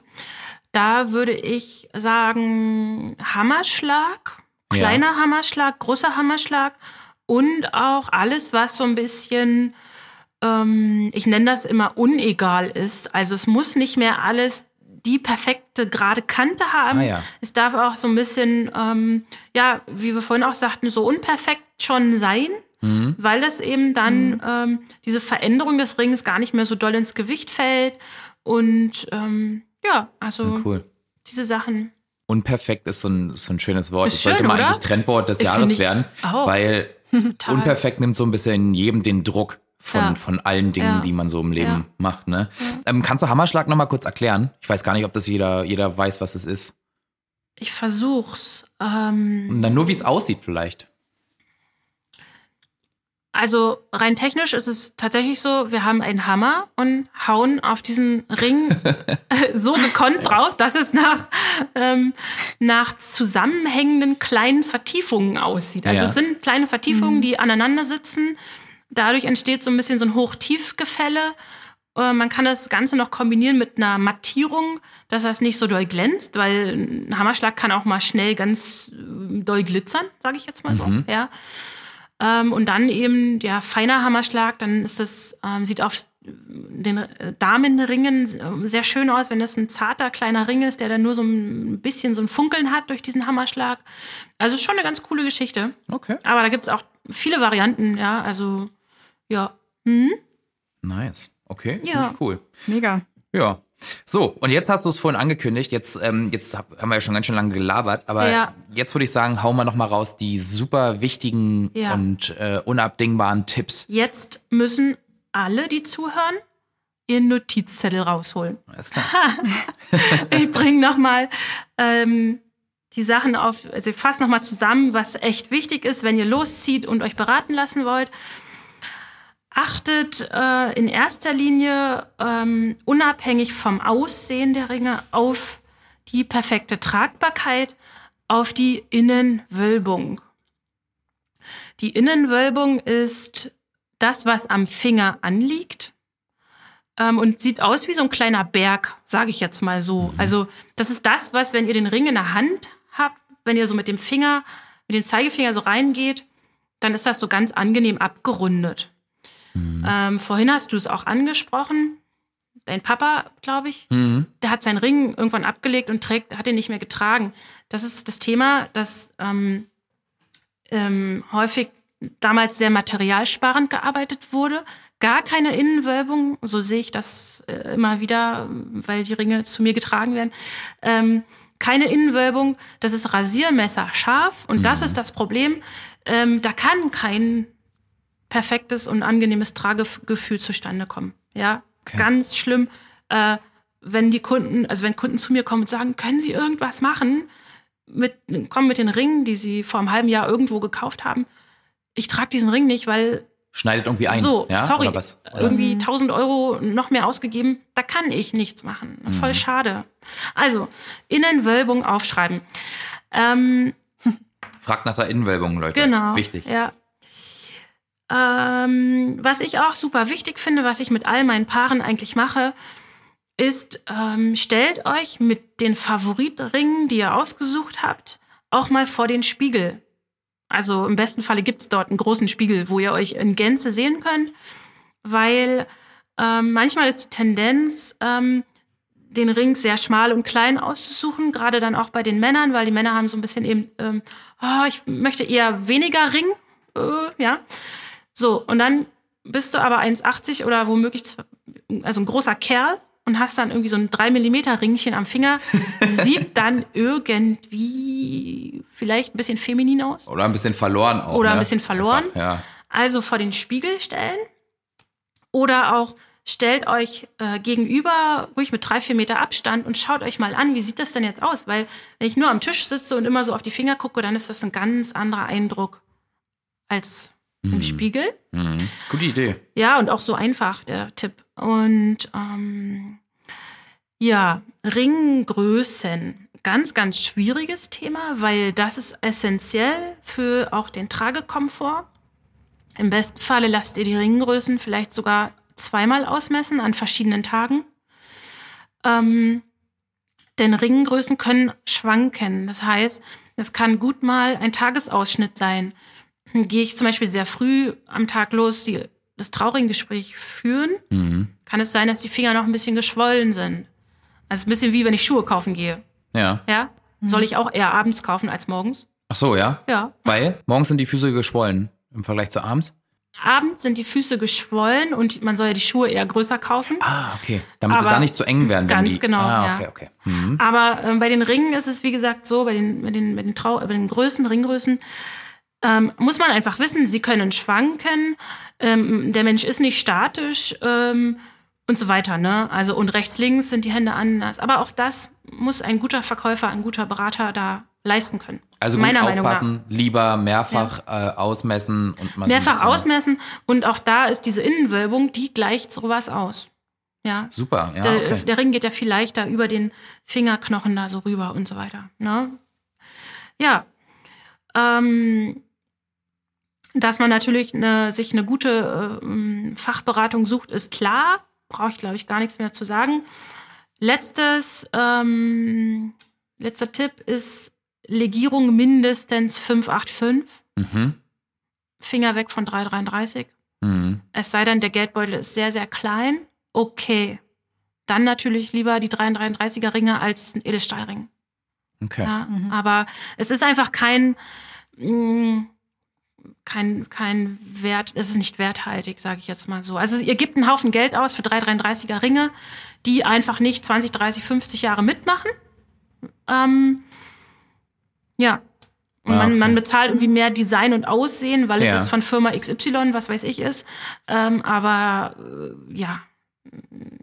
da würde ich sagen Hammerschlag, kleiner ja. Hammerschlag, großer Hammerschlag und auch alles, was so ein bisschen, ähm, ich nenne das immer unegal ist. Also es muss nicht mehr alles die perfekte gerade Kante haben. Ah, ja. Es darf auch so ein bisschen, ähm, ja, wie wir vorhin auch sagten, so unperfekt schon sein. Mhm. Weil das eben dann mhm. ähm, diese Veränderung des Rings gar nicht mehr so doll ins Gewicht fällt und ähm, ja, also cool. diese Sachen unperfekt ist so ein, so ein schönes Wort. Ist das sollte mal oder? eigentlich Trendwort des ich Jahres werden, oh. weil unperfekt nimmt so ein bisschen jedem den Druck von, ja. von allen Dingen, ja. die man so im Leben ja. macht. Ne? Ähm, kannst du Hammerschlag nochmal kurz erklären? Ich weiß gar nicht, ob das jeder, jeder weiß, was es ist. Ich versuch's. Ähm, dann nur, wie es aussieht, vielleicht. Also rein technisch ist es tatsächlich so, wir haben einen Hammer und hauen auf diesen Ring so gekonnt drauf, dass es nach, ähm, nach zusammenhängenden kleinen Vertiefungen aussieht. Also ja. es sind kleine Vertiefungen, mhm. die aneinander sitzen. Dadurch entsteht so ein bisschen so ein Hoch-Tief-Gefälle. Äh, man kann das Ganze noch kombinieren mit einer Mattierung, dass das nicht so doll glänzt, weil ein Hammerschlag kann auch mal schnell ganz äh, doll glitzern, sage ich jetzt mal so. Mhm. Ja. Ähm, und dann eben ja feiner Hammerschlag, dann ist das ähm, sieht auf den äh, Damenringen äh, sehr schön aus, wenn das ein zarter kleiner Ring ist, der dann nur so ein bisschen so ein Funkeln hat durch diesen Hammerschlag. Also ist schon eine ganz coole Geschichte. Okay. Aber da gibt's auch viele Varianten, ja, also ja. Hm? Nice. Okay, ja. cool. Mega. Ja. So, und jetzt hast du es vorhin angekündigt, jetzt, ähm, jetzt haben wir ja schon ganz schön lange gelabert, aber ja. jetzt würde ich sagen, hauen wir noch mal raus die super wichtigen ja. und äh, unabdingbaren Tipps. Jetzt müssen alle, die zuhören, ihren Notizzettel rausholen. Alles klar. ich bringe noch mal ähm, die Sachen auf, also ich fasse noch mal zusammen, was echt wichtig ist, wenn ihr loszieht und euch beraten lassen wollt achtet äh, in erster Linie ähm, unabhängig vom Aussehen der Ringe auf die perfekte Tragbarkeit, auf die Innenwölbung. Die Innenwölbung ist das, was am Finger anliegt ähm, und sieht aus wie so ein kleiner Berg, sage ich jetzt mal so. Mhm. Also das ist das, was, wenn ihr den Ring in der Hand habt, wenn ihr so mit dem Finger, mit dem Zeigefinger so reingeht, dann ist das so ganz angenehm abgerundet. Mhm. Ähm, vorhin hast du es auch angesprochen. Dein Papa, glaube ich, mhm. der hat seinen Ring irgendwann abgelegt und trägt, hat ihn nicht mehr getragen. Das ist das Thema, das ähm, ähm, häufig damals sehr materialsparend gearbeitet wurde. Gar keine Innenwölbung, so sehe ich das äh, immer wieder, weil die Ringe zu mir getragen werden. Ähm, keine Innenwölbung, das ist Rasiermesser scharf und mhm. das ist das Problem. Ähm, da kann kein perfektes und angenehmes Tragegefühl zustande kommen. Ja, okay. ganz schlimm, äh, wenn die Kunden, also wenn Kunden zu mir kommen und sagen, können Sie irgendwas machen? Mit, kommen mit den Ringen, die sie vor einem halben Jahr irgendwo gekauft haben. Ich trage diesen Ring nicht, weil schneidet irgendwie ein. So, ja? sorry, Oder was? Oder? irgendwie 1000 Euro noch mehr ausgegeben, da kann ich nichts machen. Voll mhm. schade. Also, Innenwölbung aufschreiben. Ähm, Fragt nach der Innenwölbung, Leute. Genau. ist wichtig. Ja. Ähm, was ich auch super wichtig finde, was ich mit all meinen Paaren eigentlich mache, ist, ähm, stellt euch mit den Favoritringen, die ihr ausgesucht habt, auch mal vor den Spiegel. Also im besten Falle gibt's dort einen großen Spiegel, wo ihr euch in Gänze sehen könnt, weil ähm, manchmal ist die Tendenz, ähm, den Ring sehr schmal und klein auszusuchen, gerade dann auch bei den Männern, weil die Männer haben so ein bisschen eben, ähm, oh, ich möchte eher weniger Ring, äh, ja. So, und dann bist du aber 1,80 oder womöglich, also ein großer Kerl und hast dann irgendwie so ein 3 Millimeter Ringchen am Finger, sieht dann irgendwie vielleicht ein bisschen feminin aus. Oder ein bisschen verloren auch. Oder ne? ein bisschen verloren. Einfach, ja. Also vor den Spiegel stellen. Oder auch stellt euch äh, gegenüber, ruhig mit drei, vier Meter Abstand und schaut euch mal an, wie sieht das denn jetzt aus? Weil wenn ich nur am Tisch sitze und immer so auf die Finger gucke, dann ist das ein ganz anderer Eindruck als mhm. im Spiegel. Mhm. Gute Idee. Ja, und auch so einfach, der Tipp. Und ähm, ja, Ringgrößen. Ganz, ganz schwieriges Thema, weil das ist essentiell für auch den Tragekomfort. Im besten Falle lasst ihr die Ringgrößen vielleicht sogar zweimal ausmessen an verschiedenen Tagen. Ähm, denn Ringgrößen können schwanken. Das heißt, es kann gut mal ein Tagesausschnitt sein gehe ich zum Beispiel sehr früh am Tag los, die, das Trauringgespräch führen, mhm. kann es sein, dass die Finger noch ein bisschen geschwollen sind. Also ein bisschen wie wenn ich Schuhe kaufen gehe. Ja. Ja? Mhm. Soll ich auch eher abends kaufen als morgens? Ach so, ja? Ja. Weil morgens sind die Füße geschwollen im Vergleich zu abends? abends sind die Füße geschwollen und man soll ja die Schuhe eher größer kaufen. Ah, okay. Damit Aber sie da nicht zu eng werden. Ganz die, genau. Ah, okay, okay. Mhm. Aber äh, bei den Ringen ist es, wie gesagt, so, bei den, bei den, bei den, Trau bei den Größen, Ringgrößen, ähm, muss man einfach wissen, sie können schwanken. Ähm, der Mensch ist nicht statisch. Ähm, und so weiter, ne? Also und rechts, links sind die Hände anders. Aber auch das muss ein guter Verkäufer, ein guter Berater da leisten können. Also gut Meiner aufpassen, lieber mehrfach ja. äh, ausmessen und mal mehrfach ausmessen und auch da ist diese Innenwölbung, die gleicht sowas aus. Ja. Super, ja. Der, okay. der Ring geht ja viel leichter über den Fingerknochen da so rüber und so weiter. Ne? Ja. Ähm, dass man natürlich eine, sich eine gute äh, Fachberatung sucht, ist klar. Brauche ich, glaube ich, gar nichts mehr zu sagen. Letztes, ähm, letzter Tipp ist Legierung mindestens 585. Mhm. Finger weg von 333. Mhm. Es sei denn, der Geldbeutel ist sehr, sehr klein. Okay. Dann natürlich lieber die 333er Ringe als ein Edelstahlring. Okay. Ja, mhm. Aber es ist einfach kein, mh, kein, kein Wert, es ist nicht werthaltig, sage ich jetzt mal so. Also ihr gebt einen Haufen Geld aus für 333er Ringe, die einfach nicht 20, 30, 50 Jahre mitmachen. Ähm, ja. Und ah, man, okay. man bezahlt irgendwie mehr Design und Aussehen, weil es ja. jetzt von Firma XY, was weiß ich, ist. Ähm, aber äh, ja.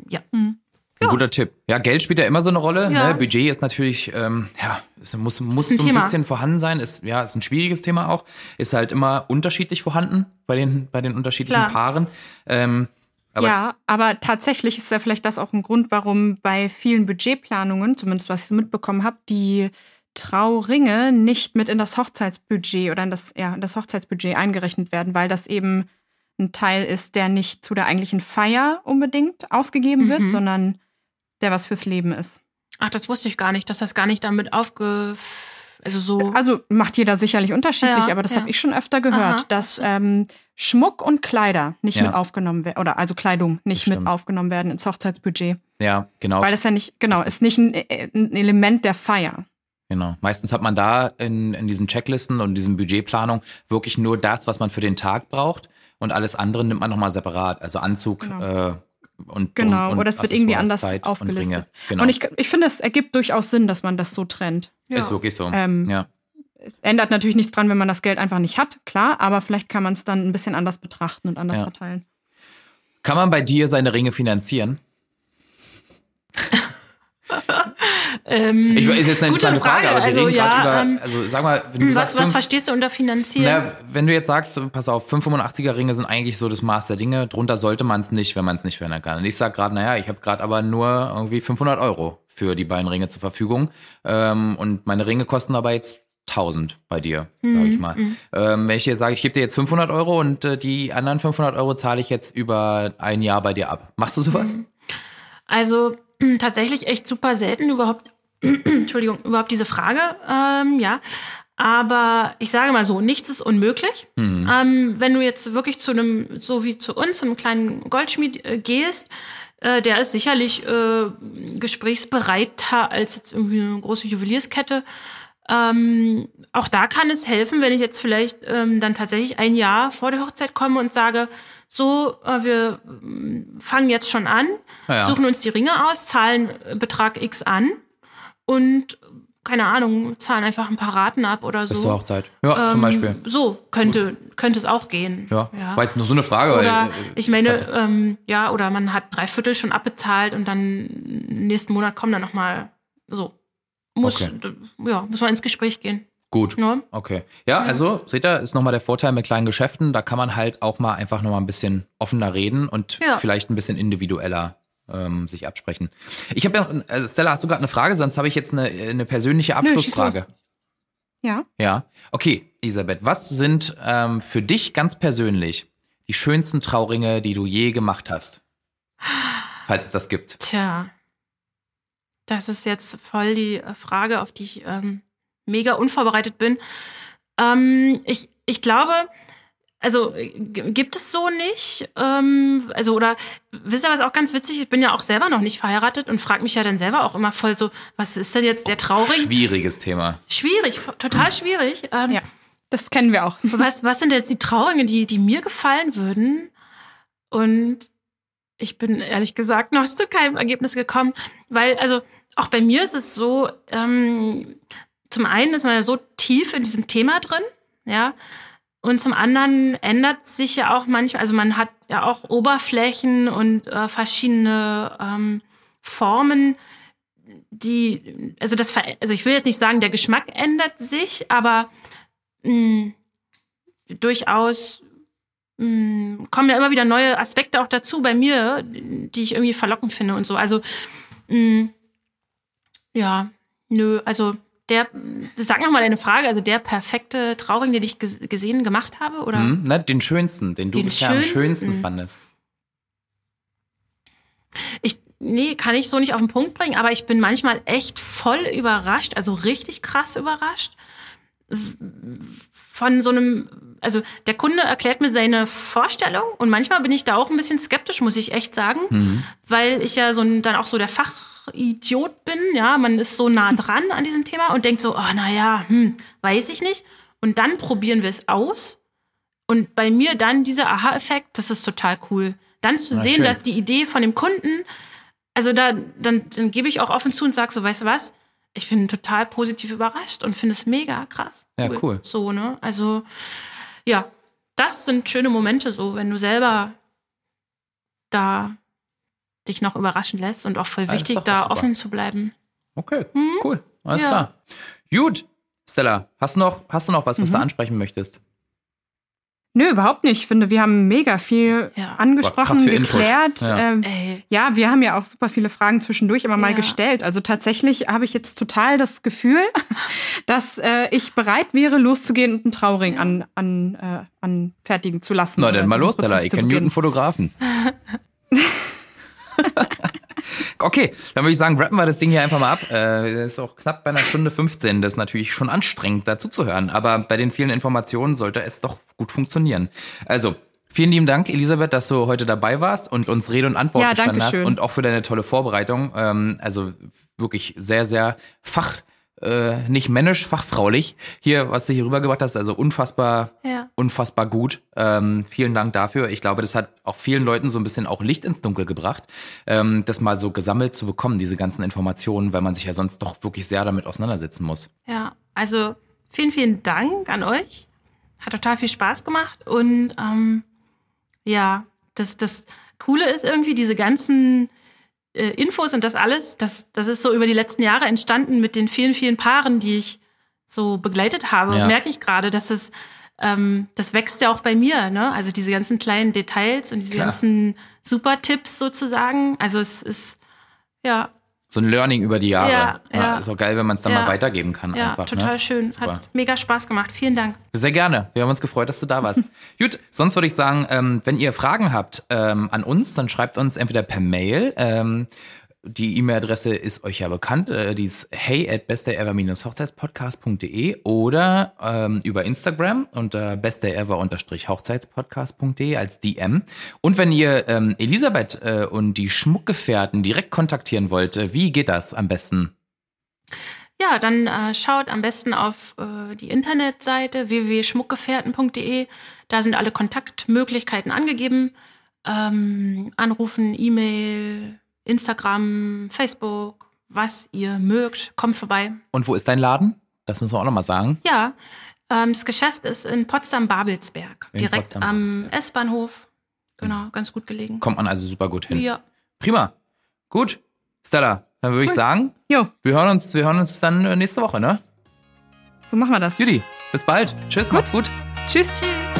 Ja. Mhm. Ein ja. guter Tipp. Ja, Geld spielt ja immer so eine Rolle. Ja. Ne? Budget ist natürlich, ähm, ja, es muss, muss ein so ein Thema. bisschen vorhanden sein. Ist, ja, ist ein schwieriges Thema auch. Ist halt immer unterschiedlich vorhanden bei den, bei den unterschiedlichen Klar. Paaren. Ähm, aber ja, aber tatsächlich ist ja vielleicht das auch ein Grund, warum bei vielen Budgetplanungen, zumindest was ich so mitbekommen habe, die Trauringe nicht mit in das Hochzeitsbudget oder in das, ja, in das Hochzeitsbudget eingerechnet werden, weil das eben ein Teil ist, der nicht zu der eigentlichen Feier unbedingt ausgegeben mhm. wird, sondern der was fürs Leben ist. Ach, das wusste ich gar nicht, dass das gar nicht damit aufge also so. Also macht jeder sicherlich unterschiedlich, ja, aber das ja. habe ich schon öfter gehört, Aha. dass ähm, Schmuck und Kleider nicht ja. mit aufgenommen werden, oder also Kleidung nicht mit aufgenommen werden ins Hochzeitsbudget. Ja, genau. Weil das ja nicht, genau, ist nicht ein, äh, ein Element der Feier. Genau. Meistens hat man da in, in diesen Checklisten und diesen Budgetplanung wirklich nur das, was man für den Tag braucht und alles andere nimmt man nochmal separat. Also Anzug genau. äh, und Genau, und, oder es wird irgendwie anders aufgelistet. Und, genau. und ich, ich finde, es ergibt durchaus Sinn, dass man das so trennt. Ja. Ist wirklich so. Ähm, ja. Ändert natürlich nichts dran, wenn man das Geld einfach nicht hat, klar, aber vielleicht kann man es dann ein bisschen anders betrachten und anders ja. verteilen. Kann man bei dir seine Ringe finanzieren? Ähm, ich ist jetzt eine Frage, Frage, aber wir also, reden ja, über, ähm, also sag mal, wenn du was, sagst, was verstehst du unter finanzieren? Na, wenn du jetzt sagst, pass auf, 585er Ringe sind eigentlich so das Maß der Dinge, drunter sollte man es nicht, wenn man es nicht verändern kann. Und ich sag gerade, naja, ich habe gerade aber nur irgendwie 500 Euro für die beiden Ringe zur Verfügung ähm, und meine Ringe kosten aber jetzt 1000 bei dir, sage ich mhm, mal. Mhm. Ähm, wenn ich dir sage, ich gebe dir jetzt 500 Euro und äh, die anderen 500 Euro zahle ich jetzt über ein Jahr bei dir ab. Machst du sowas? Mhm. Also tatsächlich echt super selten überhaupt, Entschuldigung, überhaupt diese Frage, ähm, ja. Aber ich sage mal so, nichts ist unmöglich. Mhm. Ähm, wenn du jetzt wirklich zu einem, so wie zu uns, einem kleinen Goldschmied äh, gehst, äh, der ist sicherlich äh, gesprächsbereiter als jetzt irgendwie eine große Juwelierskette. Ähm, auch da kann es helfen, wenn ich jetzt vielleicht ähm, dann tatsächlich ein Jahr vor der Hochzeit komme und sage, so, äh, wir mm, fangen jetzt schon an, ja. suchen uns die Ringe aus, zahlen äh, Betrag X an und keine Ahnung, zahlen einfach ein paar Raten ab oder so. Bis zur Hochzeit. Ja, ähm, zum Beispiel. So könnte, könnte es auch gehen. Ja. ja. War jetzt nur so eine Frage. Oder weil, äh, ich meine, ähm, ja, oder man hat drei Viertel schon abbezahlt und dann nächsten Monat kommen dann nochmal so. Muss, okay. ja, muss man ins Gespräch gehen. Gut. Ja. Okay. Ja, also, seht ihr, ist nochmal der Vorteil mit kleinen Geschäften. Da kann man halt auch mal einfach nochmal ein bisschen offener reden und ja. vielleicht ein bisschen individueller ähm, sich absprechen. Ich habe ja, also Stella, hast du gerade eine Frage? Sonst habe ich jetzt eine, eine persönliche Abschlussfrage. Nö, ja. Ja. Okay, Elisabeth, was sind ähm, für dich ganz persönlich die schönsten Trauringe, die du je gemacht hast? Falls es das gibt. Tja. Das ist jetzt voll die Frage, auf die ich ähm, mega unvorbereitet bin. Ähm, ich, ich glaube, also gibt es so nicht. Ähm, also, oder wisst ihr, was auch ganz witzig? Ich bin ja auch selber noch nicht verheiratet und frage mich ja dann selber auch immer voll so, was ist denn jetzt der Trauring? Schwieriges Thema. Schwierig, total schwierig. Ähm, ja. Das kennen wir auch. Was, was sind jetzt die Traurigen, die, die mir gefallen würden? Und ich bin ehrlich gesagt noch zu keinem Ergebnis gekommen, weil, also auch bei mir ist es so, ähm, zum einen ist man ja so tief in diesem Thema drin, ja, und zum anderen ändert sich ja auch manchmal, also man hat ja auch Oberflächen und äh, verschiedene ähm, Formen, die, also das, also ich will jetzt nicht sagen, der Geschmack ändert sich, aber mh, hm, durchaus mh, hm, kommen ja immer wieder neue Aspekte auch dazu bei mir, die ich irgendwie verlockend finde und so. Also mh, hm, ja, nö, also der, sag noch mal deine Frage, also der perfekte Trauring, den ich gesehen, gemacht habe, oder? Mhm, na, den schönsten, den du den bisher schönsten. am schönsten fandest. Ich, nee, kann ich so nicht auf den Punkt bringen, aber ich bin manchmal echt voll überrascht, also richtig krass überrascht von so einem, also der Kunde erklärt mir seine Vorstellung und manchmal bin ich da auch ein bisschen skeptisch, muss ich echt sagen, mhm. weil ich ja so ein, dann auch so der Fachidiot bin, ja, man ist so nah dran an diesem Thema und denkt so, oh, naja, hm, weiß ich nicht. Und dann probieren wir es aus und bei mir dann dieser Aha-Effekt, das ist total cool. Dann zu Na, sehen, schön. dass die Idee von dem Kunden, also da, dann, dann gebe ich auch offen zu und sage so, weißt du was, ich bin total positiv überrascht und finde es mega krass. Ja, cool. So, ne? Also, ja, das sind schöne Momente so, wenn du selber da dich noch überraschen lässt und auch voll ja, wichtig, da offen zu bleiben. Okay, hm? cool. Alles ja. klar. Gut, Stella, hast du noch, hast du noch was, was mhm. du ansprechen möchtest? Nö, überhaupt nicht. Ich finde, wir haben mega viel ja. angesprochen, geklärt. Ja. Ähm, ja. wir haben ja auch super viele Fragen zwischendurch immer mal gestellt. Also tatsächlich habe ich jetzt total das Gefühl, dass äh, ich bereit wäre, loszugehen und einen Trauring an, an, äh, anfertigen zu lassen. Na, dann mal los, Stella. Ich kenne guten Fotografen. Okay, dann würde ich sagen, rappen wir das Ding hier einfach mal ab. Äh, ist auch knapp bei einer Stunde 15. Das ist natürlich schon anstrengend, dazu zu hören. Aber bei den vielen Informationen sollte es doch gut funktionieren. Also, Vielen lieben Dank, Elisabeth, dass du heute dabei warst und uns Rede und Antwort ja, gestanden hast und auch für deine tolle Vorbereitung. Ähm, also wirklich sehr, sehr fach äh, nicht männisch, fachfraulich. Hier, was du hier rübergebracht hast, also unfassbar, ja. unfassbar gut. Ähm, vielen Dank dafür. Ich glaube, das hat auch vielen Leuten so ein bisschen auch Licht ins Dunkel gebracht, ähm, das mal so gesammelt zu bekommen, diese ganzen Informationen, weil man sich ja sonst doch wirklich sehr damit auseinandersetzen muss. Ja, also vielen, vielen Dank an euch. Hat total viel Spaß gemacht und ähm, ja, das, das Coole ist irgendwie diese ganzen äh, Infos und das alles, das, das ist so über die letzten Jahre entstanden mit den vielen, vielen Paaren, die ich so begleitet habe. Ja. Merke ich gerade, dass es, ähm, das wächst ja auch bei mir, ne? Also diese ganzen kleinen Details und diese Klar. ganzen Super-Tipps sozusagen. Also es ist, ja, so ein Learning über die Jahre. Ja, ja. ja ist auch geil, wenn man es dann mal weitergeben kann. Ja, einfach, total ne? schön. Super. Hat mega Spaß gemacht. Vielen Dank. Sehr gerne. Wir haben uns gefreut, dass du da warst. Gut, sonst würde ich sagen, ähm, wenn ihr Fragen habt ähm, an uns, dann schreibt uns entweder per Mail ähm, die E-Mail-Adresse ist euch ja bekannt. Äh, die ist hey at besteever-hochzeitspodcast.de oder ähm, über Instagram unter besteever-hochzeitspodcast.de als DM. Und wenn ihr ähm, Elisabeth äh, und die Schmuckgefährten direkt kontaktieren wollt, äh, wie geht das am besten? Ja, dann äh, schaut am besten auf äh, die Internetseite www.schmuckgefährten.de. Da sind alle Kontaktmöglichkeiten angegeben. Ähm, anrufen, E-Mail, Instagram, Facebook, was ihr mögt. Kommt vorbei. Und wo ist dein Laden? Das müssen wir auch nochmal sagen. Ja, ähm, das Geschäft ist in Potsdam-Babelsberg, direkt Potsdam am S-Bahnhof. Genau, ganz gut gelegen. Kommt man also super gut hin. Ja. Prima. Gut. Stella, dann würde ich sagen, jo. wir hören uns, wir hören uns dann äh, nächste Woche, ne? So machen wir das. Judy, bis bald. Tschüss, gut. macht's gut. Tschüss. Tschüss.